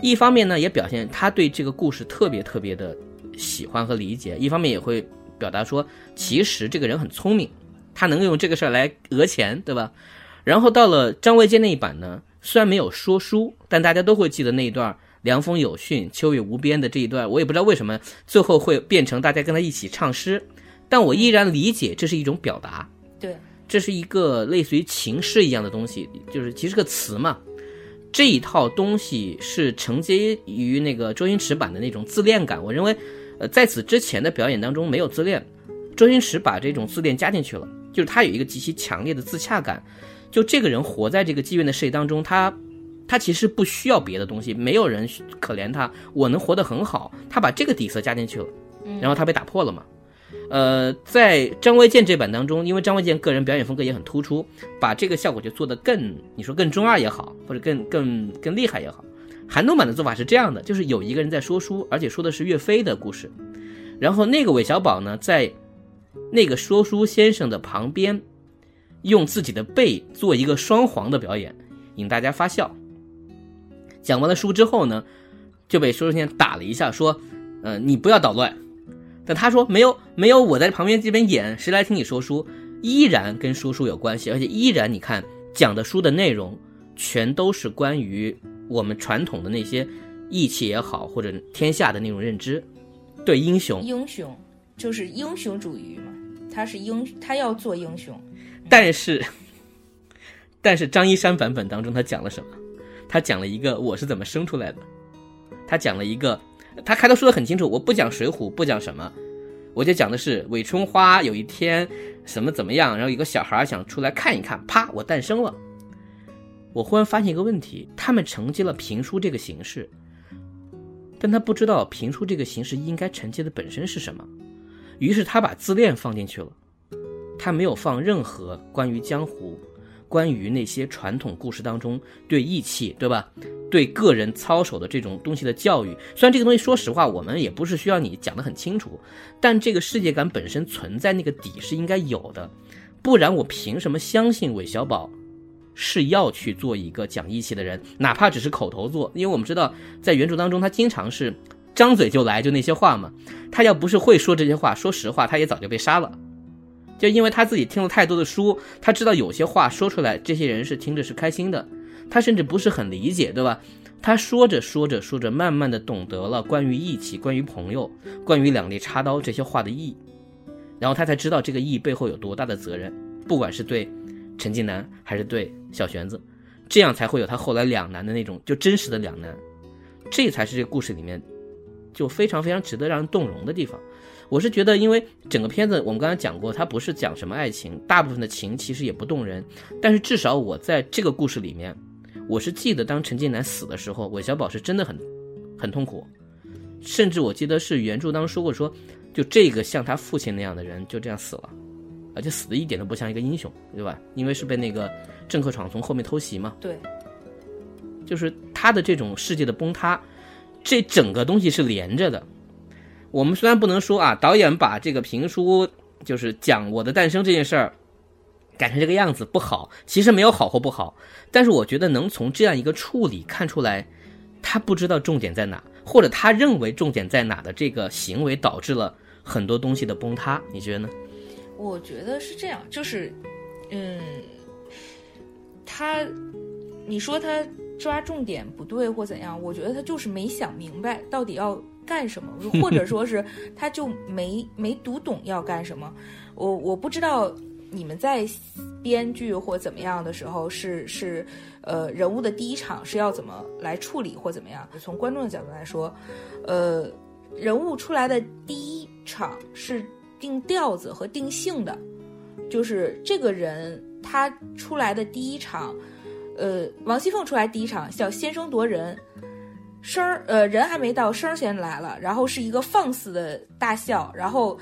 一方面呢，也表现他对这个故事特别特别的喜欢和理解；一方面也会表达说，其实这个人很聪明，他能够用这个事儿来讹钱，对吧？然后到了张卫健那一版呢，虽然没有说书，但大家都会记得那一段“凉风有讯，秋雨无边”的这一段。我也不知道为什么最后会变成大家跟他一起唱诗，但我依然理解这是一种表达，对，这是一个类似于情诗一样的东西，就是其实是个词嘛。这一套东西是承接于那个周星驰版的那种自恋感。我认为，呃，在此之前的表演当中没有自恋，周星驰把这种自恋加进去了，就是他有一个极其强烈的自洽感。就这个人活在这个妓院的世界当中，他他其实不需要别的东西，没有人可怜他，我能活得很好。他把这个底色加进去了，然后他被打破了嘛。呃，在张卫健这版当中，因为张卫健个人表演风格也很突出，把这个效果就做得更，你说更中二也好，或者更更更厉害也好。韩东版的做法是这样的，就是有一个人在说书，而且说的是岳飞的故事，然后那个韦小宝呢，在那个说书先生的旁边，用自己的背做一个双簧的表演，引大家发笑。讲完了书之后呢，就被说书先生打了一下，说：“呃，你不要捣乱。”但他说没有没有，我在旁边这边演，谁来听你说书？依然跟说书有关系，而且依然你看讲的书的内容，全都是关于我们传统的那些义气也好，或者天下的那种认知，对英雄。英雄就是英雄主义嘛，他是英，他要做英雄。但是，但是张一山版本当中他讲了什么？他讲了一个我是怎么生出来的，他讲了一个。他开头说的很清楚，我不讲水浒，不讲什么，我就讲的是韦春花有一天什么怎么样，然后有个小孩想出来看一看，啪，我诞生了。我忽然发现一个问题：他们承接了评书这个形式，但他不知道评书这个形式应该承接的本身是什么，于是他把自恋放进去了，他没有放任何关于江湖、关于那些传统故事当中对义气，对吧？对个人操守的这种东西的教育。虽然这个东西，说实话，我们也不是需要你讲得很清楚，但这个世界感本身存在那个底是应该有的，不然我凭什么相信韦小宝？是要去做一个讲义气的人，哪怕只是口头做，因为我们知道，在原著当中，他经常是张嘴就来，就那些话嘛。他要不是会说这些话，说实话，他也早就被杀了。就因为他自己听了太多的书，他知道有些话说出来，这些人是听着是开心的，他甚至不是很理解，对吧？他说着说着说着，慢慢的懂得了关于义气、关于朋友、关于两肋插刀这些话的意义，然后他才知道这个意义背后有多大的责任，不管是对。陈近南还是对小玄子，这样才会有他后来两难的那种就真实的两难，这才是这个故事里面就非常非常值得让人动容的地方。我是觉得，因为整个片子我们刚才讲过，它不是讲什么爱情，大部分的情其实也不动人，但是至少我在这个故事里面，我是记得当陈近南死的时候，韦小宝是真的很很痛苦，甚至我记得是原著当中说过，说就这个像他父亲那样的人就这样死了。而且死的一点都不像一个英雄，对吧？因为是被那个郑克闯从后面偷袭嘛。对，就是他的这种世界的崩塌，这整个东西是连着的。我们虽然不能说啊，导演把这个评书就是讲我的诞生这件事儿改成这个样子不好，其实没有好或不好，但是我觉得能从这样一个处理看出来，他不知道重点在哪，或者他认为重点在哪的这个行为导致了很多东西的崩塌，你觉得呢？我觉得是这样，就是，嗯，他，你说他抓重点不对或怎样？我觉得他就是没想明白到底要干什么，或者说是 他就没没读懂要干什么。我我不知道你们在编剧或怎么样的时候是是呃人物的第一场是要怎么来处理或怎么样？从观众的角度来说，呃，人物出来的第一场是。定调子和定性的，就是这个人他出来的第一场，呃，王熙凤出来第一场叫先声夺人，声儿呃人还没到，声儿先来了，然后是一个放肆的大笑，然后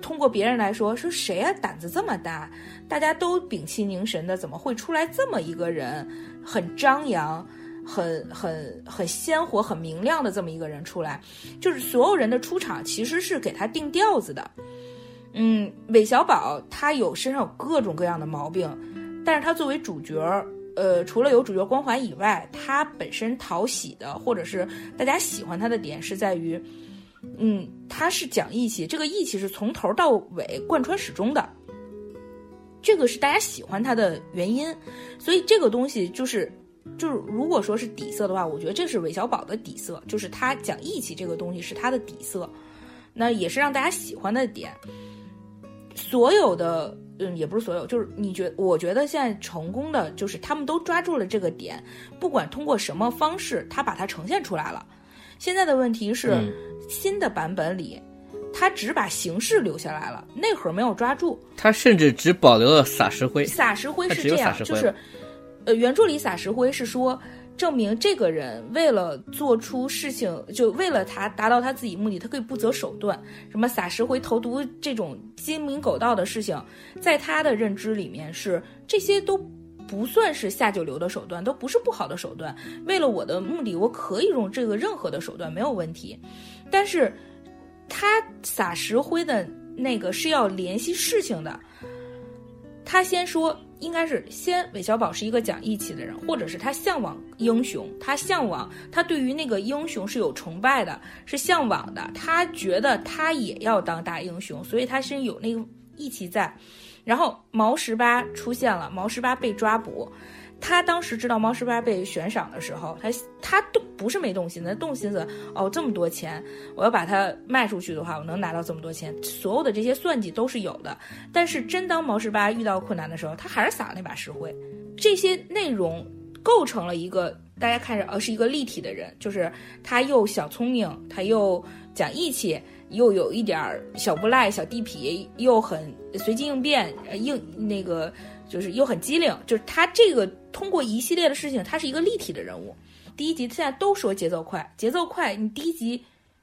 通过别人来说说谁啊胆子这么大，大家都屏气凝神的，怎么会出来这么一个人，很张扬。很很很鲜活、很明亮的这么一个人出来，就是所有人的出场其实是给他定调子的。嗯，韦小宝他有身上有各种各样的毛病，但是他作为主角，呃，除了有主角光环以外，他本身讨喜的，或者是大家喜欢他的点是在于，嗯，他是讲义气，这个义气是从头到尾贯穿始终的，这个是大家喜欢他的原因，所以这个东西就是。就是如果说是底色的话，我觉得这是韦小宝的底色，就是他讲义气这个东西是他的底色，那也是让大家喜欢的点。所有的，嗯，也不是所有，就是你觉，我觉得现在成功的就是他们都抓住了这个点，不管通过什么方式，他把它呈现出来了。现在的问题是，新的版本里，他只把形式留下来了，内核没有抓住。他甚至只保留了撒石灰。撒石灰是这样，就是。呃，原著里撒石灰是说，证明这个人为了做出事情，就为了他达到他自己目的，他可以不择手段，什么撒石灰、投毒这种鸡鸣狗盗的事情，在他的认知里面是这些都不算是下九流的手段，都不是不好的手段。为了我的目的，我可以用这个任何的手段没有问题。但是，他撒石灰的那个是要联系事情的，他先说。应该是先韦小宝是一个讲义气的人，或者是他向往英雄，他向往他对于那个英雄是有崇拜的，是向往的，他觉得他也要当大英雄，所以他是有那个义气在。然后毛十八出现了，毛十八被抓捕。他当时知道猫十八被悬赏的时候，他他都不是没动心，他动心思哦，这么多钱，我要把它卖出去的话，我能拿到这么多钱，所有的这些算计都是有的。但是真当毛十八遇到困难的时候，他还是撒了那把石灰。这些内容构成了一个大家看着呃是一个立体的人，就是他又小聪明，他又讲义气，又有一点小不赖、小地痞，又很随机应变，呃应那个。就是又很机灵，就是他这个通过一系列的事情，他是一个立体的人物。第一集现在都说节奏快，节奏快，你第一集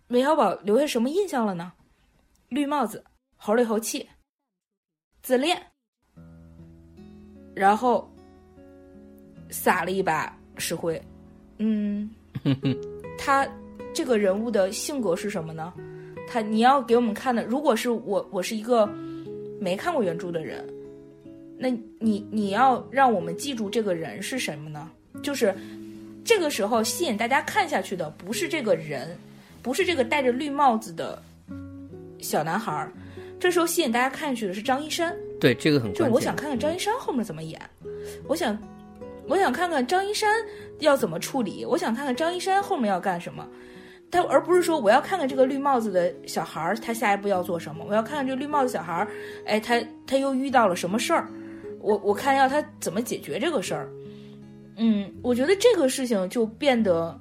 韦小宝留下什么印象了呢？绿帽子，猴里猴气，自恋，然后撒了一把石灰，嗯，他这个人物的性格是什么呢？他你要给我们看的，如果是我，我是一个没看过原著的人，那你你要让我们记住这个人是什么呢？就是这个时候吸引大家看下去的不是这个人，不是这个戴着绿帽子的小男孩儿，这时候吸引大家看下去的是张一山。对，这个很。就我想看看张一山后面怎么演，我想，我想看看张一山要怎么处理，我想看看张一山后面要干什么。他而不是说我要看看这个绿帽子的小孩儿，他下一步要做什么？我要看看这个绿帽子小孩儿，哎，他他又遇到了什么事儿？我我看要他怎么解决这个事儿。嗯，我觉得这个事情就变得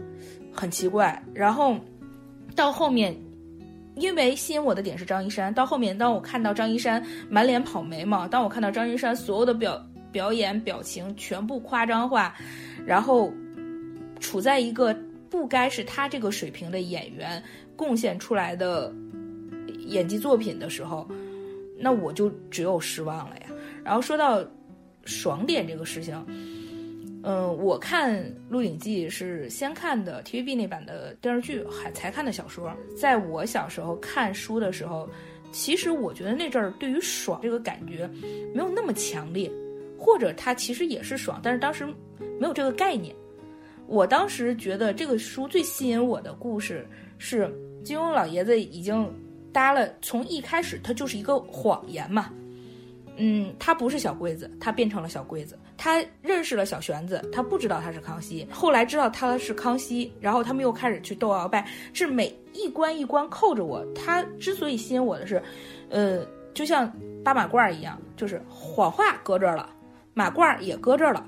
很奇怪。然后到后面，因为吸引我的点是张一山，到后面当我看到张一山满脸跑眉毛，当我看到张一山所有的表表演表情全部夸张化，然后处在一个。不该是他这个水平的演员贡献出来的演技作品的时候，那我就只有失望了呀。然后说到爽点这个事情，嗯，我看《鹿鼎记》是先看的 TVB 那版的电视剧，还才看的小说。在我小时候看书的时候，其实我觉得那阵儿对于爽这个感觉没有那么强烈，或者它其实也是爽，但是当时没有这个概念。我当时觉得这个书最吸引我的故事是金庸老爷子已经搭了，从一开始他就是一个谎言嘛，嗯，他不是小桂子，他变成了小桂子，他认识了小玄子，他不知道他是康熙，后来知道他是康熙，然后他们又开始去斗鳌拜，是每一关一关扣着我。他之所以吸引我的是，呃，就像扒马褂一样，就是谎话搁这儿了，马褂也搁这儿了。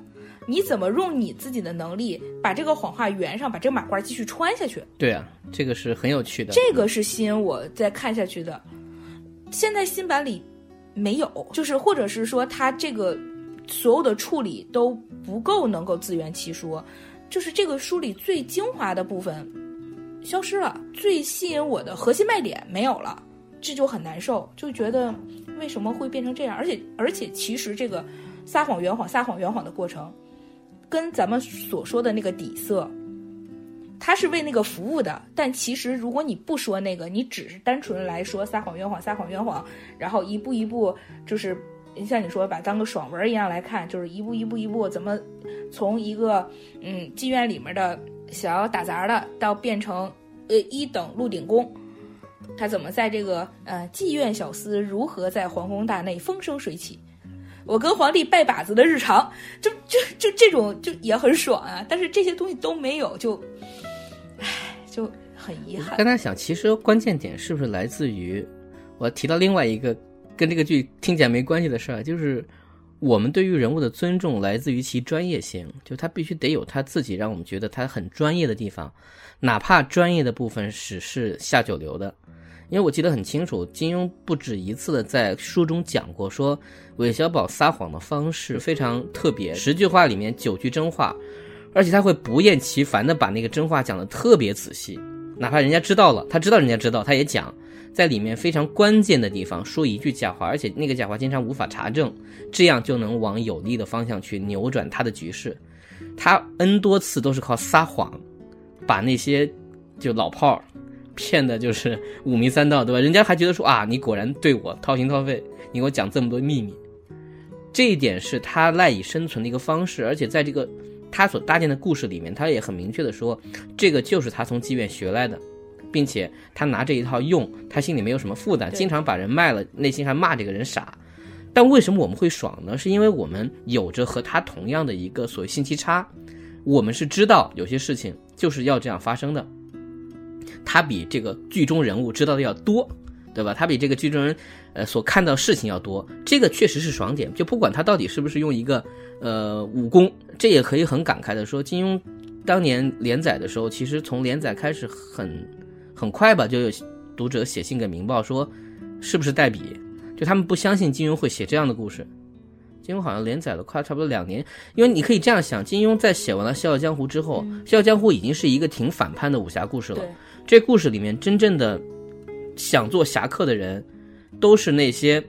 你怎么用你自己的能力把这个谎话圆上，把这个马褂继续穿下去？对啊，这个是很有趣的。这个是吸引我再看下去的。现在新版里没有，就是或者是说他这个所有的处理都不够能够自圆其说，就是这个书里最精华的部分消失了，最吸引我的核心卖点没有了，这就很难受，就觉得为什么会变成这样？而且而且其实这个撒谎圆谎撒谎圆谎的过程。跟咱们所说的那个底色，他是为那个服务的。但其实，如果你不说那个，你只是单纯来说撒谎、冤谎、撒谎、冤谎，然后一步一步，就是像你说把当个爽文一样来看，就是一步一步一步怎么从一个嗯妓院里面的小打杂的，到变成呃一等鹿鼎公，他怎么在这个呃妓院小厮如何在皇宫大内风生水起？我跟皇帝拜把子的日常，就就就这种就也很爽啊！但是这些东西都没有，就，就很遗憾。刚才想，其实关键点是不是来自于我提到另外一个跟这个剧听起来没关系的事儿，就是我们对于人物的尊重来自于其专业性，就他必须得有他自己让我们觉得他很专业的地方，哪怕专业的部分只是下九流的。因为我记得很清楚，金庸不止一次的在书中讲过，说韦小宝撒谎的方式非常特别，十句话里面九句真话，而且他会不厌其烦的把那个真话讲的特别仔细，哪怕人家知道了，他知道人家知道，他也讲，在里面非常关键的地方说一句假话，而且那个假话经常无法查证，这样就能往有利的方向去扭转他的局势。他 N 多次都是靠撒谎，把那些就老炮儿。骗的就是五迷三道，对吧？人家还觉得说啊，你果然对我掏心掏肺，你给我讲这么多秘密，这一点是他赖以生存的一个方式。而且在这个他所搭建的故事里面，他也很明确的说，这个就是他从妓院学来的，并且他拿这一套用，他心里没有什么负担，经常把人卖了，内心还骂这个人傻。但为什么我们会爽呢？是因为我们有着和他同样的一个所谓信息差，我们是知道有些事情就是要这样发生的。他比这个剧中人物知道的要多，对吧？他比这个剧中人，呃，所看到事情要多，这个确实是爽点。就不管他到底是不是用一个，呃，武功，这也可以很感慨的说，金庸当年连载的时候，其实从连载开始很很快吧，就有读者写信给《明报》说，是不是代笔？就他们不相信金庸会写这样的故事，金庸好像连载了快差不多两年，因为你可以这样想，金庸在写完了《笑傲江湖》之后，笑傲江湖》已经是一个挺反叛的武侠故事了。这故事里面真正的想做侠客的人，都是那些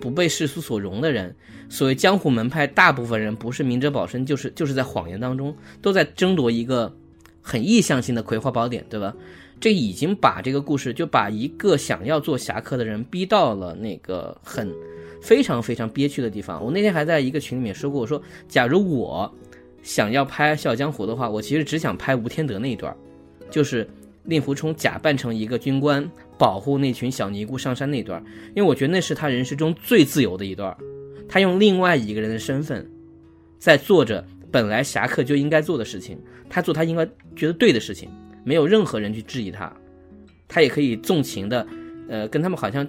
不被世俗所容的人。所谓江湖门派，大部分人不是明哲保身，就是就是在谎言当中，都在争夺一个很意向性的葵花宝典，对吧？这已经把这个故事就把一个想要做侠客的人逼到了那个很非常非常憋屈的地方。我那天还在一个群里面说过，我说假如我想要拍《笑傲江湖》的话，我其实只想拍吴天德那一段，就是令狐冲假扮成一个军官保护那群小尼姑上山那段，因为我觉得那是他人生中最自由的一段。他用另外一个人的身份，在做着本来侠客就应该做的事情，他做他应该觉得对的事情，没有任何人去质疑他，他也可以纵情的，呃，跟他们好像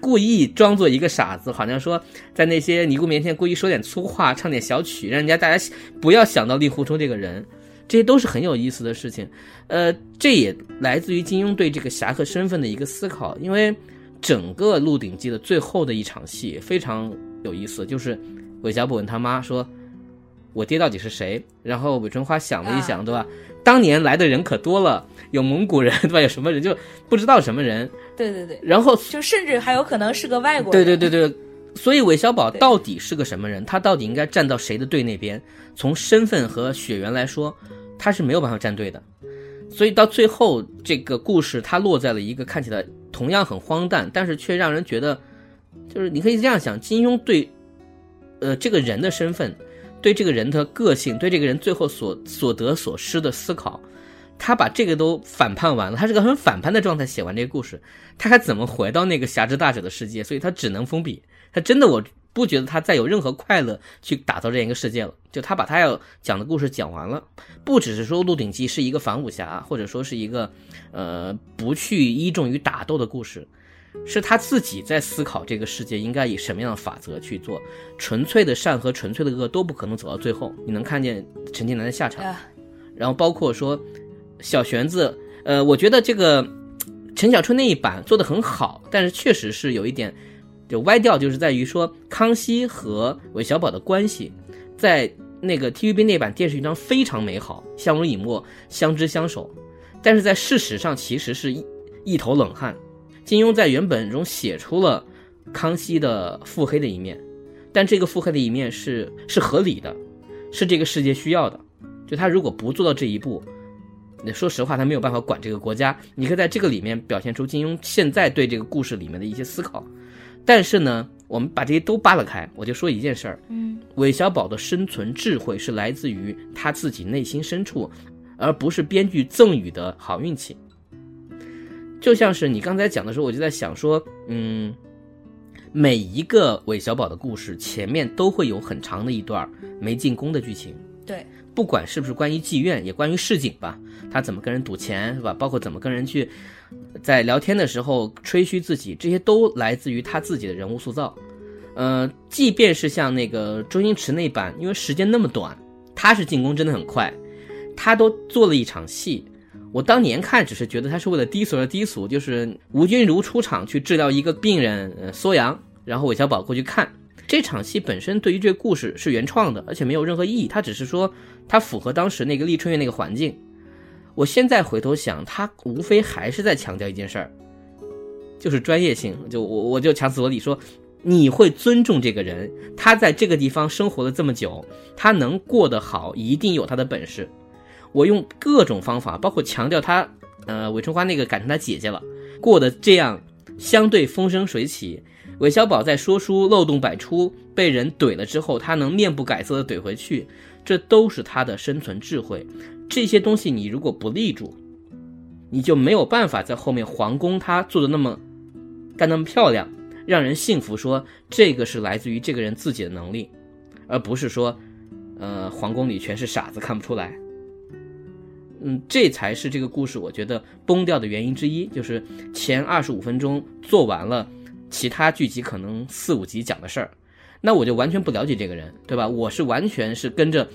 故意装作一个傻子，好像说在那些尼姑面前故意说点粗话，唱点小曲，让人家大家不要想到令狐冲这个人，这些都是很有意思的事情，呃，这也来自于金庸对这个侠客身份的一个思考，因为整个《鹿鼎记》的最后的一场戏非常。有意思，就是韦小宝问他妈说：“我爹到底是谁？”然后韦春花想了一想，对吧？当年来的人可多了，有蒙古人，对吧？有什么人就不知道什么人。对对对。然后就甚至还有可能是个外国人。对对对对。所以韦小宝到底是个什么人？他到底应该站到谁的队那边？从身份和血缘来说，他是没有办法站队的。所以到最后，这个故事它落在了一个看起来同样很荒诞，但是却让人觉得。就是你可以这样想，金庸对，呃，这个人的身份，对这个人的个性，对这个人最后所所得所失的思考，他把这个都反叛完了，他是个很反叛的状态写完这个故事，他还怎么回到那个侠之大者的世界？所以他只能封笔。他真的我不觉得他再有任何快乐去打造这样一个世界了。就他把他要讲的故事讲完了，不只是说《鹿鼎记》是一个反武侠，或者说是一个呃不去依重于打斗的故事。是他自己在思考这个世界应该以什么样的法则去做，纯粹的善和纯粹的恶都不可能走到最后。你能看见陈近南的下场，然后包括说小玄子，呃，我觉得这个陈小春那一版做的很好，但是确实是有一点就歪掉，就是在于说康熙和韦小宝的关系，在那个 TVB 那版电视剧当中非常美好，相濡以沫，相知相守，但是在事实上其实是一一头冷汗。金庸在原本中写出了康熙的腹黑的一面，但这个腹黑的一面是是合理的，是这个世界需要的。就他如果不做到这一步，那说实话他没有办法管这个国家。你可以在这个里面表现出金庸现在对这个故事里面的一些思考。但是呢，我们把这些都扒拉开，我就说一件事儿：，嗯，韦小宝的生存智慧是来自于他自己内心深处，而不是编剧赠予的好运气。就像是你刚才讲的时候，我就在想说，嗯，每一个韦小宝的故事前面都会有很长的一段没进宫的剧情。对，不管是不是关于妓院，也关于市井吧，他怎么跟人赌钱是吧？包括怎么跟人去在聊天的时候吹嘘自己，这些都来自于他自己的人物塑造。呃，即便是像那个周星驰那版，因为时间那么短，他是进宫真的很快，他都做了一场戏。我当年看只是觉得他是为了低俗而低俗，就是吴君如出场去治疗一个病人，呃，缩阳，然后韦小宝过去看这场戏本身对于这个故事是原创的，而且没有任何意义，他只是说他符合当时那个立春院那个环境。我现在回头想，他无非还是在强调一件事儿，就是专业性。就我我就强词夺理说，你会尊重这个人，他在这个地方生活了这么久，他能过得好，一定有他的本事。我用各种方法，包括强调他，呃，韦春花那个改成他姐姐了，过得这样相对风生水起。韦小宝在说书漏洞百出，被人怼了之后，他能面不改色的怼回去，这都是他的生存智慧。这些东西你如果不立住，你就没有办法在后面皇宫他做的那么干那么漂亮，让人信服说这个是来自于这个人自己的能力，而不是说，呃，皇宫里全是傻子看不出来。嗯，这才是这个故事我觉得崩掉的原因之一，就是前二十五分钟做完了，其他剧集可能四五集讲的事儿，那我就完全不了解这个人，对吧？我是完全是跟着，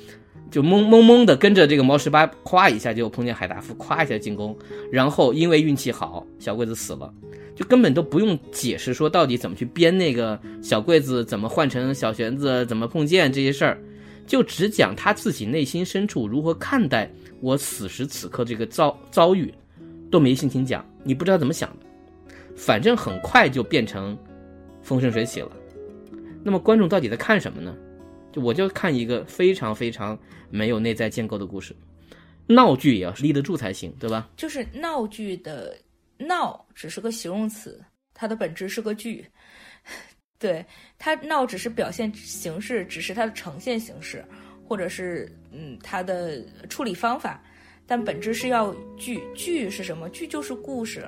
就懵懵懵的跟着这个毛十八，咵一下就碰见海大富，咵一下进攻，然后因为运气好，小桂子死了，就根本都不用解释说到底怎么去编那个小柜子，怎么换成小玄子，怎么碰见这些事儿，就只讲他自己内心深处如何看待我此时此刻这个遭遭遇，都没心情讲，你不知道怎么想的，反正很快就变成风生水起了。那么观众到底在看什么呢？就我就看一个非常非常没有内在建构的故事，闹剧也要立得住才行，对吧？就是闹剧的闹只是个形容词，它的本质是个剧。对它闹只是表现形式，只是它的呈现形式，或者是嗯它的处理方法，但本质是要剧。剧是什么？剧就是故事，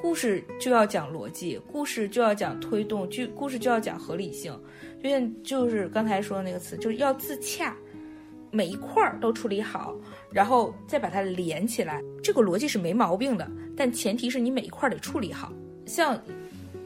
故事就要讲逻辑，故事就要讲推动，剧故事就要讲合理性。就像就是刚才说的那个词，就是要自洽，每一块儿都处理好，然后再把它连起来。这个逻辑是没毛病的，但前提是你每一块儿得处理好。像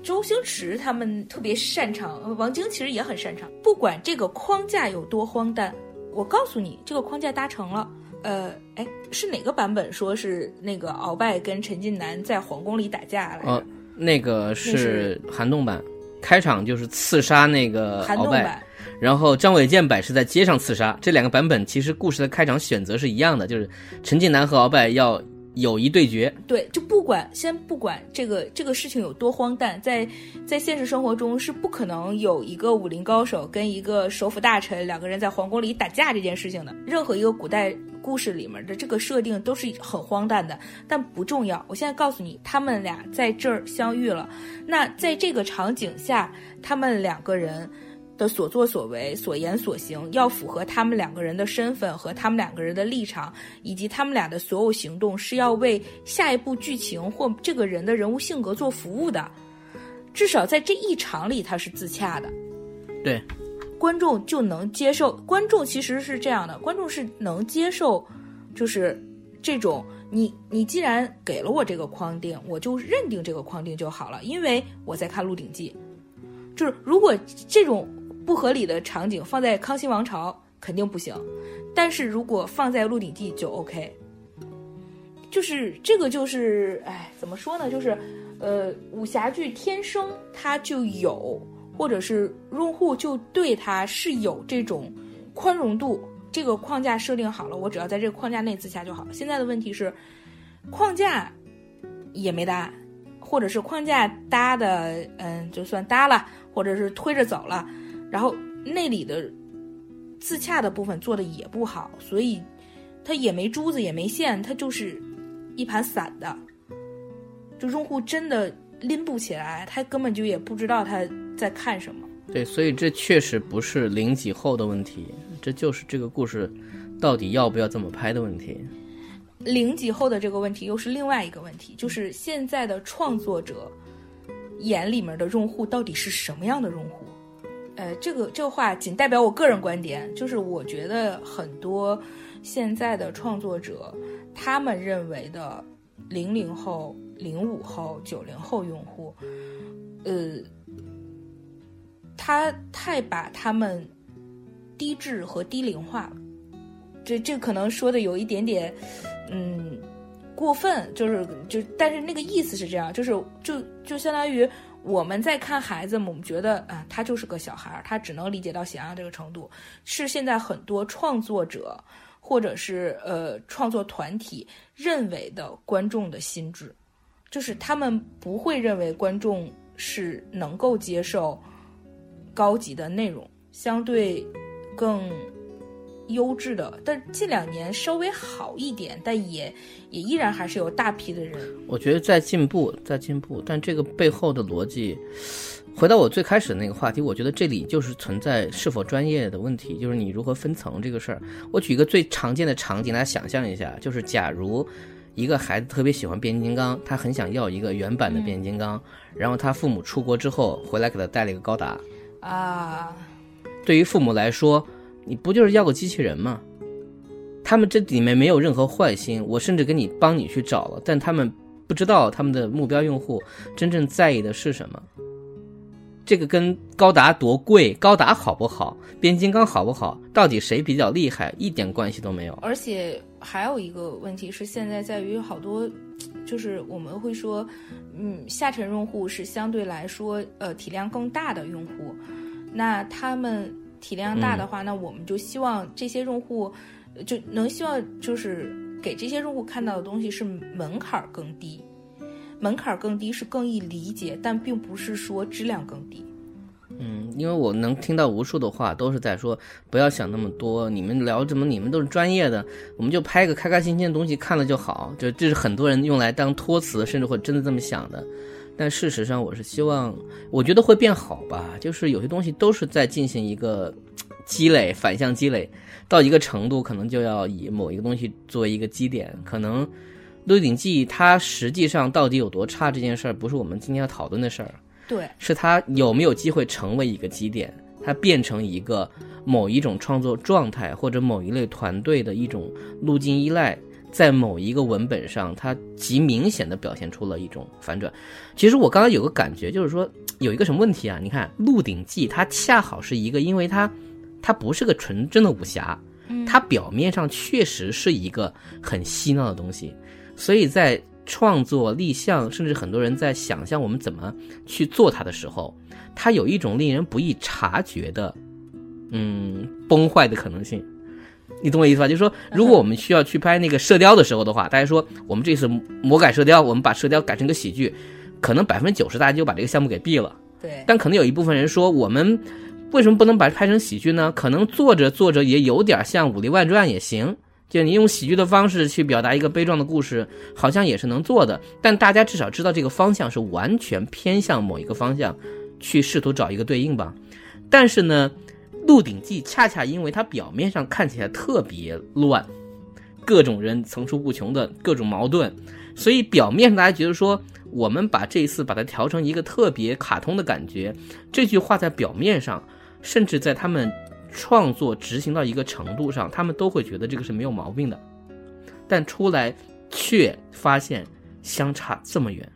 周星驰他们特别擅长，王晶其实也很擅长。不管这个框架有多荒诞，我告诉你，这个框架搭成了。呃，哎，是哪个版本说是那个鳌拜跟陈近南在皇宫里打架来着？哦，那个是韩栋版。开场就是刺杀那个鳌拜，然后张伟健版是在街上刺杀。这两个版本其实故事的开场选择是一样的，就是陈近南和鳌拜要友谊对决。对，就不管先不管这个这个事情有多荒诞，在在现实生活中是不可能有一个武林高手跟一个首辅大臣两个人在皇宫里打架这件事情的。任何一个古代故事里面的这个设定都是很荒诞的，但不重要。我现在告诉你，他们俩在这儿相遇了。那在这个场景下，他们两个人的所作所为、所言所行，要符合他们两个人的身份和他们两个人的立场，以及他们俩的所有行动是要为下一步剧情或这个人的人物性格做服务的。至少在这一场里，他是自洽的。对。观众就能接受，观众其实是这样的，观众是能接受，就是这种你你既然给了我这个框定，我就认定这个框定就好了，因为我在看《鹿鼎记》，就是如果这种不合理的场景放在康熙王朝肯定不行，但是如果放在《鹿鼎记》就 OK，就是这个就是哎怎么说呢？就是呃武侠剧天生它就有。或者是用户就对它是有这种宽容度，这个框架设定好了，我只要在这个框架内自洽就好。现在的问题是，框架也没搭，或者是框架搭的，嗯，就算搭了，或者是推着走了，然后那里的自洽的部分做的也不好，所以它也没珠子也没线，它就是一盘散的，就用户真的拎不起来，他根本就也不知道他。在看什么？对，所以这确实不是零几后的问题，这就是这个故事到底要不要这么拍的问题。零几后的这个问题又是另外一个问题，就是现在的创作者眼里面的用户到底是什么样的用户？呃，这个这话仅代表我个人观点，就是我觉得很多现在的创作者他们认为的零零后、零五后、九零后用户，呃。他太把他们低质和低龄化，这这可能说的有一点点，嗯，过分，就是就，但是那个意思是这样，就是就就相当于我们在看孩子，我们觉得啊，他就是个小孩，他只能理解到想要这个程度，是现在很多创作者或者是呃创作团体认为的观众的心智，就是他们不会认为观众是能够接受。高级的内容，相对更优质的，但近两年稍微好一点，但也也依然还是有大批的人。我觉得在进步，在进步，但这个背后的逻辑，回到我最开始的那个话题，我觉得这里就是存在是否专业的问题，就是你如何分层这个事儿。我举一个最常见的场景，大家想象一下，就是假如一个孩子特别喜欢变形金刚，他很想要一个原版的变形金刚，然后他父母出国之后回来给他带了一个高达。啊，对于父母来说，你不就是要个机器人吗？他们这里面没有任何坏心，我甚至给你帮你去找了，但他们不知道他们的目标用户真正在意的是什么。这个跟高达多贵、高达好不好、变形金刚好不好，到底谁比较厉害，一点关系都没有。而且还有一个问题是，现在在于好多，就是我们会说，嗯，下沉用户是相对来说呃体量更大的用户，那他们体量大的话，那我们就希望这些用户就能希望就是给这些用户看到的东西是门槛更低，门槛更低是更易理解，但并不是说质量更低。嗯，因为我能听到无数的话，都是在说不要想那么多。你们聊什么？你们都是专业的，我们就拍个开开心心的东西看了就好。就这是很多人用来当托词，甚至会真的这么想的。但事实上，我是希望，我觉得会变好吧。就是有些东西都是在进行一个积累，反向积累到一个程度，可能就要以某一个东西作为一个基点。可能《鹿鼎记》它实际上到底有多差，这件事儿不是我们今天要讨论的事儿。对，是它有没有机会成为一个基点，它变成一个某一种创作状态或者某一类团队的一种路径依赖，在某一个文本上，它极明显的表现出了一种反转。其实我刚刚有个感觉，就是说有一个什么问题啊？你看《鹿鼎记》，它恰好是一个，因为它它不是个纯真的武侠，它表面上确实是一个很嬉闹的东西，所以在。创作立项，甚至很多人在想象我们怎么去做它的时候，它有一种令人不易察觉的，嗯，崩坏的可能性。你懂我意思吧？就是说，如果我们需要去拍那个射雕的时候的话，大家说我们这次魔改射雕，我们把射雕改成个喜剧，可能百分之九十大家就把这个项目给毙了。对。但可能有一部分人说，我们为什么不能把它拍成喜剧呢？可能做着做着也有点像《武林外传》也行。就你用喜剧的方式去表达一个悲壮的故事，好像也是能做的。但大家至少知道这个方向是完全偏向某一个方向，去试图找一个对应吧。但是呢，《鹿鼎记》恰恰因为它表面上看起来特别乱，各种人层出不穷的各种矛盾，所以表面上大家觉得说，我们把这一次把它调成一个特别卡通的感觉，这句话在表面上，甚至在他们。创作执行到一个程度上，他们都会觉得这个是没有毛病的，但出来却发现相差这么远。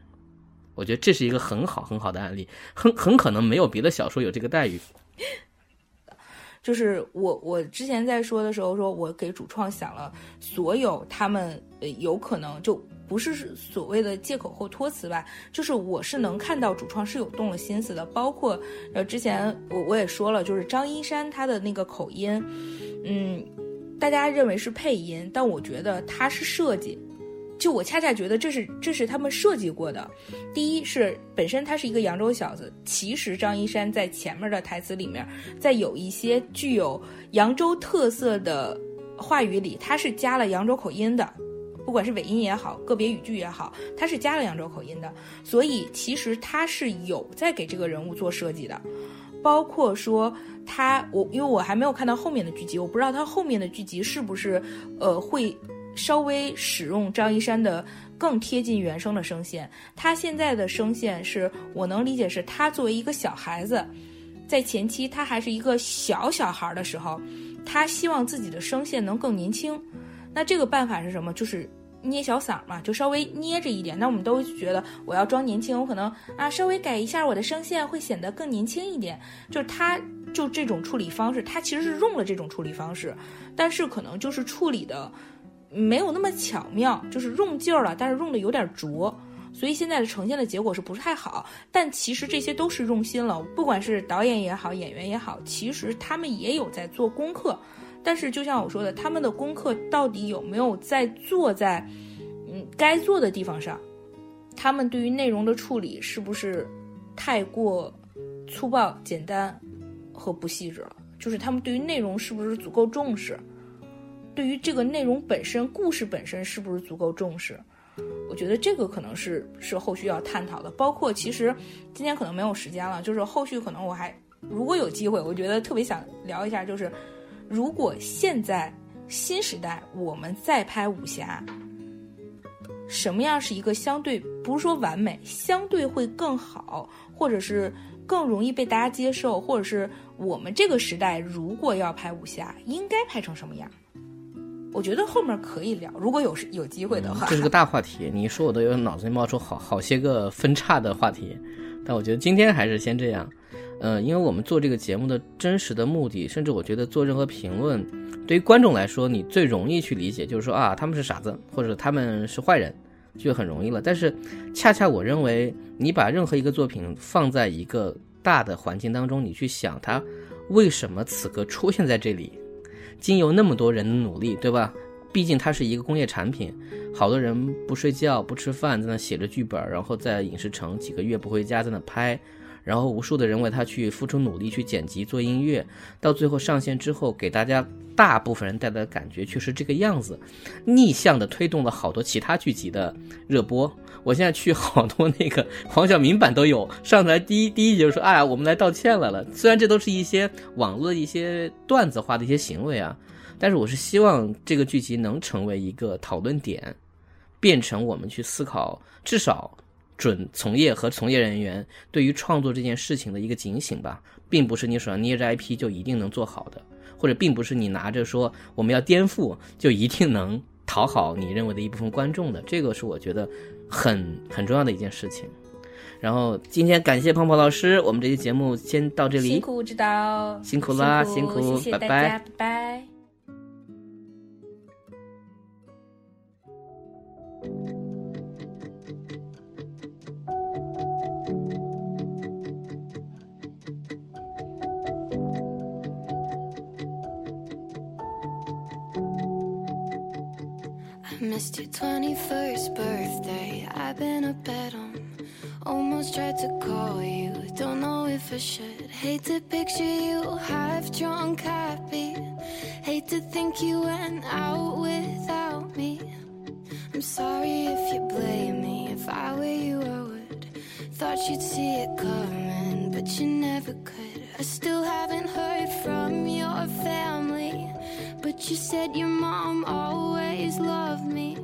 我觉得这是一个很好很好的案例，很很可能没有别的小说有这个待遇。就是我我之前在说的时候，说我给主创想了所有他们呃有可能就。不是所谓的借口或托词吧，就是我是能看到主创是有动了心思的，包括呃之前我我也说了，就是张一山他的那个口音，嗯，大家认为是配音，但我觉得他是设计，就我恰恰觉得这是这是他们设计过的。第一是本身他是一个扬州小子，其实张一山在前面的台词里面，在有一些具有扬州特色的话语里，他是加了扬州口音的。不管是尾音也好，个别语句也好，他是加了扬州口音的，所以其实他是有在给这个人物做设计的，包括说他我因为我还没有看到后面的剧集，我不知道他后面的剧集是不是呃会稍微使用张一山的更贴近原声的声线。他现在的声线是我能理解是他作为一个小孩子，在前期他还是一个小小孩的时候，他希望自己的声线能更年轻。那这个办法是什么？就是。捏小嗓嘛，就稍微捏着一点。那我们都觉得我要装年轻，我可能啊稍微改一下我的声线，会显得更年轻一点。就是他就这种处理方式，他其实是用了这种处理方式，但是可能就是处理的没有那么巧妙，就是用劲儿了，但是用的有点拙，所以现在的呈现的结果是不是太好？但其实这些都是用心了，不管是导演也好，演员也好，其实他们也有在做功课。但是，就像我说的，他们的功课到底有没有在做在，嗯，该做的地方上？他们对于内容的处理是不是太过粗暴、简单和不细致了？就是他们对于内容是不是足够重视？对于这个内容本身、故事本身是不是足够重视？我觉得这个可能是是后续要探讨的。包括其实今天可能没有时间了，就是后续可能我还如果有机会，我觉得特别想聊一下，就是。如果现在新时代我们再拍武侠，什么样是一个相对不是说完美，相对会更好，或者是更容易被大家接受，或者是我们这个时代如果要拍武侠，应该拍成什么样？我觉得后面可以聊，如果有有机会的话。这是个大话题，你一说我都有脑子里冒出好好些个分叉的话题，但我觉得今天还是先这样。呃，因为我们做这个节目的真实的目的，甚至我觉得做任何评论，对于观众来说，你最容易去理解，就是说啊，他们是傻子，或者他们是坏人，就很容易了。但是，恰恰我认为，你把任何一个作品放在一个大的环境当中，你去想它为什么此刻出现在这里，经由那么多人的努力，对吧？毕竟它是一个工业产品，好多人不睡觉不吃饭，在那写着剧本，然后在影视城几个月不回家，在那拍。然后无数的人为他去付出努力，去剪辑做音乐，到最后上线之后，给大家大部分人带来的感觉却是这个样子，逆向的推动了好多其他剧集的热播。我现在去好多那个黄晓明版都有上台第一 第一集就说：“哎呀，我们来道歉来了。”虽然这都是一些网络一些段子化的一些行为啊，但是我是希望这个剧集能成为一个讨论点，变成我们去思考，至少。准从业和从业人员对于创作这件事情的一个警醒吧，并不是你手上捏着 IP 就一定能做好的，或者并不是你拿着说我们要颠覆就一定能讨好你认为的一部分观众的，这个是我觉得很很重要的一件事情。然后今天感谢胖胖老师，我们这期节目先到这里，辛苦指导，辛苦啦，辛苦，拜拜，拜拜。Missed your 21st birthday. I've been a bed on. Almost tried to call you. Don't know if I should. Hate to picture you half drunk, happy. Hate to think you went out without me. I'm sorry if you blame me. If I were you, I would. Thought you'd see it coming, but you never could. I still haven't heard from your family. But you said your mom always loved me.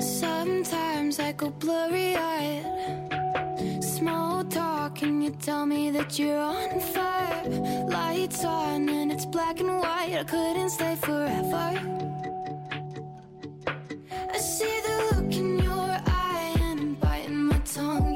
Sometimes I go blurry eyed. Small talk, and you tell me that you're on fire. Lights on, and it's black and white. I couldn't stay forever. I see the look in your eye, and I'm biting my tongue.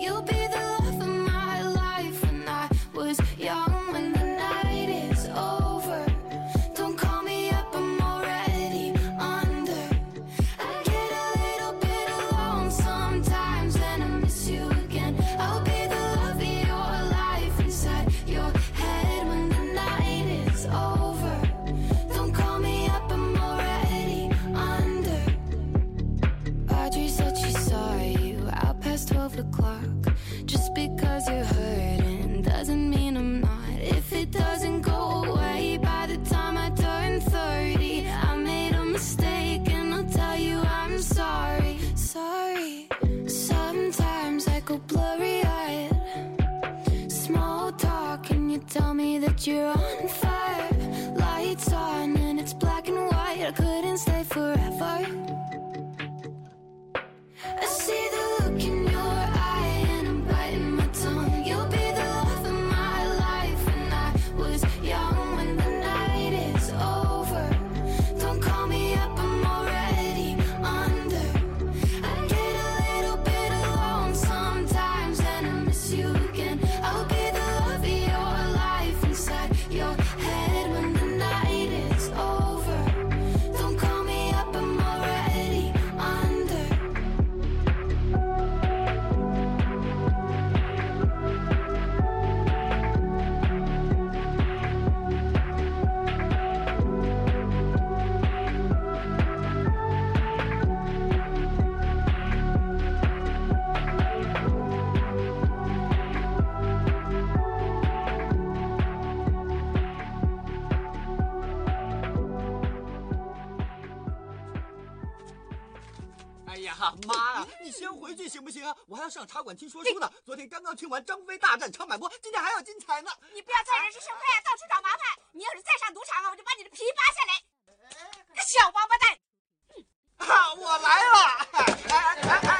上茶馆听说书呢。昨天刚刚听完张飞大战长坂坡，今天还要精彩呢。你不要在人之生非啊，到处找麻烦！你要是再上赌场啊，我就把你的皮扒下来！个小王八蛋！啊，我来了！哎哎哎哎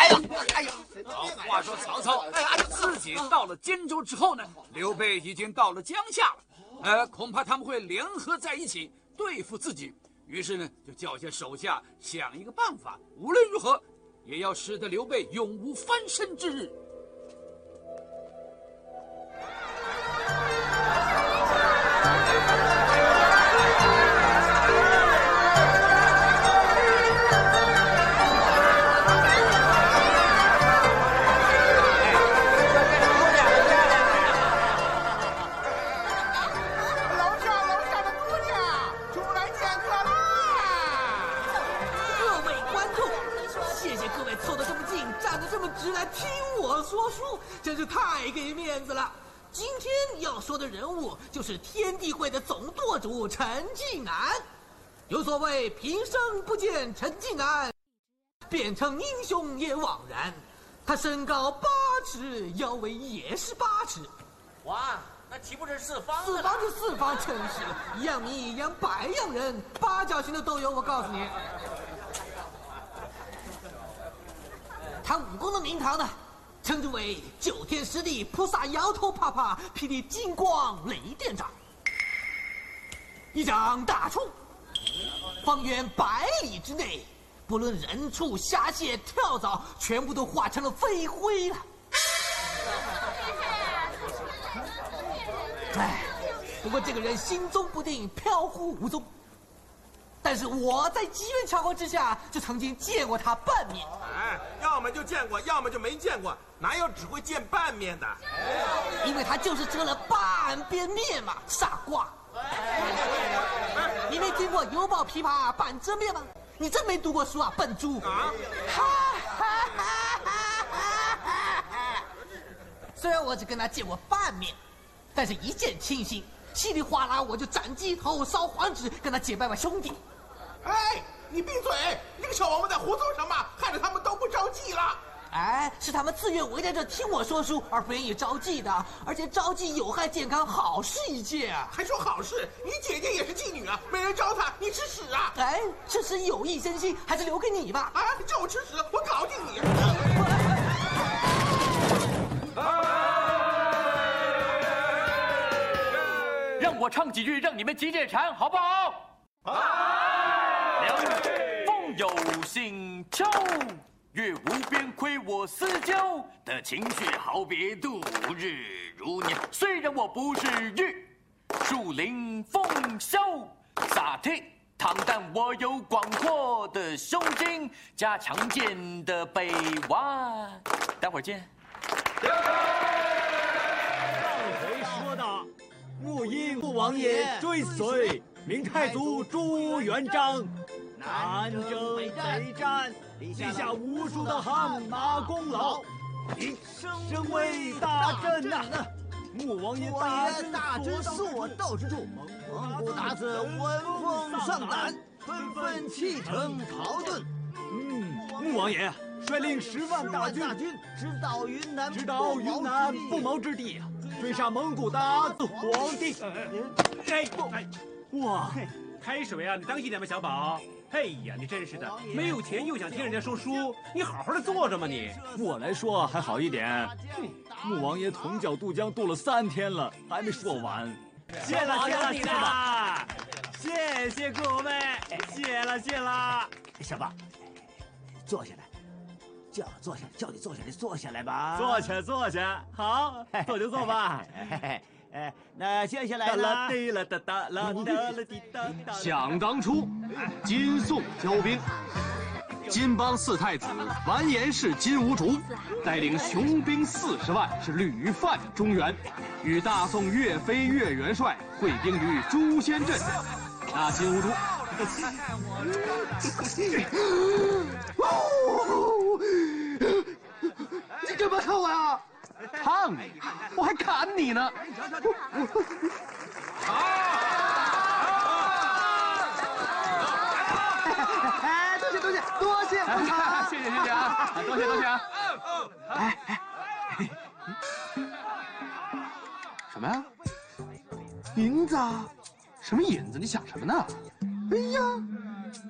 哎呀！哎呀！好，话说曹操，哎，自己到了荆州之后呢，刘备已经到了江夏了，呃，恐怕他们会联合在一起对付自己。于是呢，就叫些手下想一个办法，无论如何也要使得刘备永无翻身之日。有所谓平生不见陈近南，变成英雄也枉然。他身高八尺，腰围也是八尺。哇，那岂不是四方？四方就四方，真是一样米一样百样人，八角形的都有。我告诉你，他武功的名堂呢，称之为九天十地菩萨摇头啪啪，霹雳金光雷电掌，一掌打出，方圆百里之内。不论人畜、虾蟹、跳蚤，全部都化成了飞灰了。哎，不过这个人心中不定，飘忽无踪。但是我在机缘巧合之下，就曾经见过他半面。哎，要么就见过，要么就没见过，哪有只会见半面的？因为他就是遮了半边面嘛，傻瓜。你没听过“犹抱琵琶半遮面”吗？你真没读过书啊，笨猪！啊！虽然我只跟他见过半面，但是一见倾心，稀里哗啦我就斩鸡头、烧黄纸，跟他结拜为兄弟。哎，你闭嘴！你这个小王八蛋胡诌什么？害得他们都不着急了。哎，是他们自愿围在这听我说书，而不愿意招妓的。而且招妓有害健康，好事一件啊！还说好事？你姐姐也是妓女啊，没人招她，你吃屎啊！哎，吃屎有益身心，还是留给你吧。啊，叫我吃屎，我搞定你！让我唱几句，让你们解解馋，好不好？好。风有星秋。月无边，亏我思交的情绪，好别度日如年。虽然我不是玉树临风萧洒倜，倘但我有广阔的胸襟加强健的臂弯。待会儿见。上回说到，穆英穆王爷追随明太祖朱元璋南征北战。立下无数的汗马功劳，你身为大阵呐！穆王爷大阵所到之处，蒙古鞑子闻风丧胆，纷纷弃城逃遁。嗯，穆王爷率领十万大军，直捣云南，直捣云南不毛之地啊，追杀蒙古鞑子皇帝。哎，哇，开水啊！你当心点吧，小宝。哎呀，你真是的，没有钱又想听人家说书，你好好的坐着嘛你。我来说还好一点，穆王爷同脚渡江渡了三天了，还没说完。谢了谢了谢了，谢谢各位，谢了谢了。小宝，坐下来，叫坐下，叫你坐下来，坐下来吧。坐下坐下，好，坐就坐吧。哎，那接下来呢？想当初，金宋交兵，金邦四太子完颜氏金兀术带领雄兵四十万，是屡犯中原，与大宋岳飞岳元帅会兵于诛仙阵。那金兀术，你干嘛看我呀？看你，我还砍你呢！好，哎，多谢多谢多 谢，谢谢谢谢啊，多谢多谢啊！哎哎，什么呀？银子？什么银子？你想什么呢？哎呀，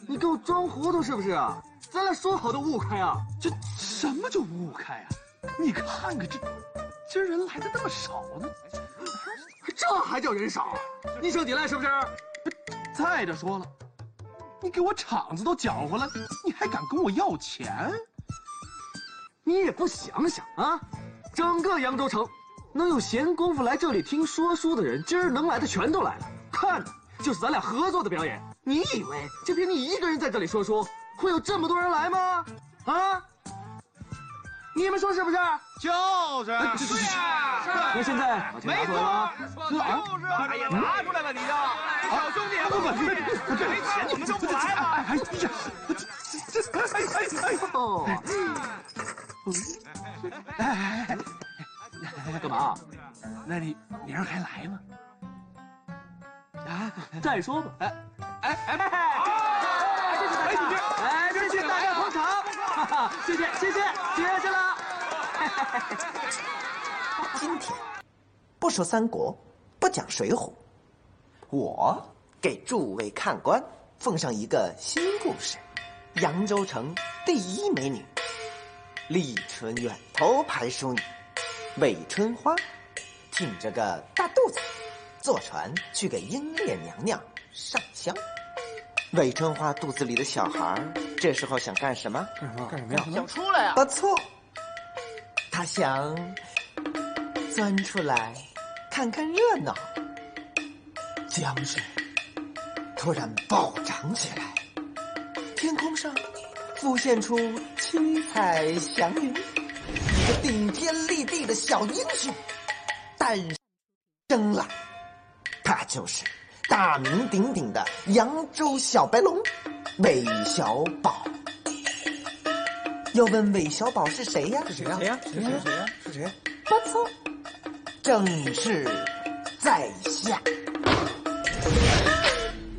你给我装糊涂是不是啊？咱俩说好的五五开啊！这什么就五开啊？你看看这，今儿人来的那么少呢，这还叫人少？你生你赖是不是？再者说了，你给我场子都搅和了，你还敢跟我要钱？你也不想想啊，整个扬州城能有闲工夫来这里听说书的人，今儿能来的全都来了，看就是咱俩合作的表演。你以为就凭你一个人在这里说书，会有这么多人来吗？啊？你们说是不是？就是，呀、啊。那、啊啊、现在没错，没，就是。哎呀，拿出来吧，你就。好兄弟，不不不，没钱你们就不来了。哎呀，这这哎哎哎哎。哎哎哎，干嘛？那你明儿还来吗？啊，再说吧。哎哎哎！哎，谢谢大家，哎，谢谢大家捧场。谢谢谢谢谢谢了。今天不说三国，不讲水浒，我给诸位看官奉上一个新故事：扬州城第一美女，丽春远头牌淑女韦春花，挺着个大肚子，坐船去给英烈娘娘上香。韦春花肚子里的小孩这时候想干什么？干什么？干什么呀？想出来呀！不错，他想钻出来看看热闹。江水突然暴涨起来，天空上浮现出七彩祥云，一个顶天立地的小英雄诞生了，他就是大名鼎鼎的扬州小白龙韦小宝。要问韦小宝是谁呀？是谁呀？谁呀？是谁？谁呀？是谁？不错，正是在下。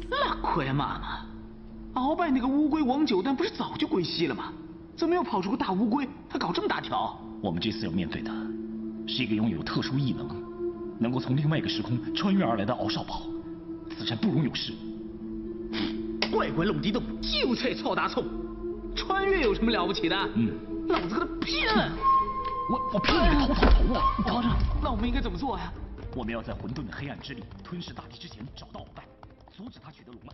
那亏妈妈，鳌拜那个乌龟王九蛋不是早就归西了吗？怎么又跑出个大乌龟？他搞这么大条？我们这次要面对的是一个拥有特殊异能，能够从另外一个时空穿越而来的敖少宝，此战不容有失。怪怪弄地洞，就菜操大葱，穿越有什么了不起的？嗯，老子跟他拼了！我我拼你个头头头啊！你等着，那我们应该怎么做呀？我们要在混沌的黑暗之力吞噬大地之前找到鳌拜，阻止他取得龙脉。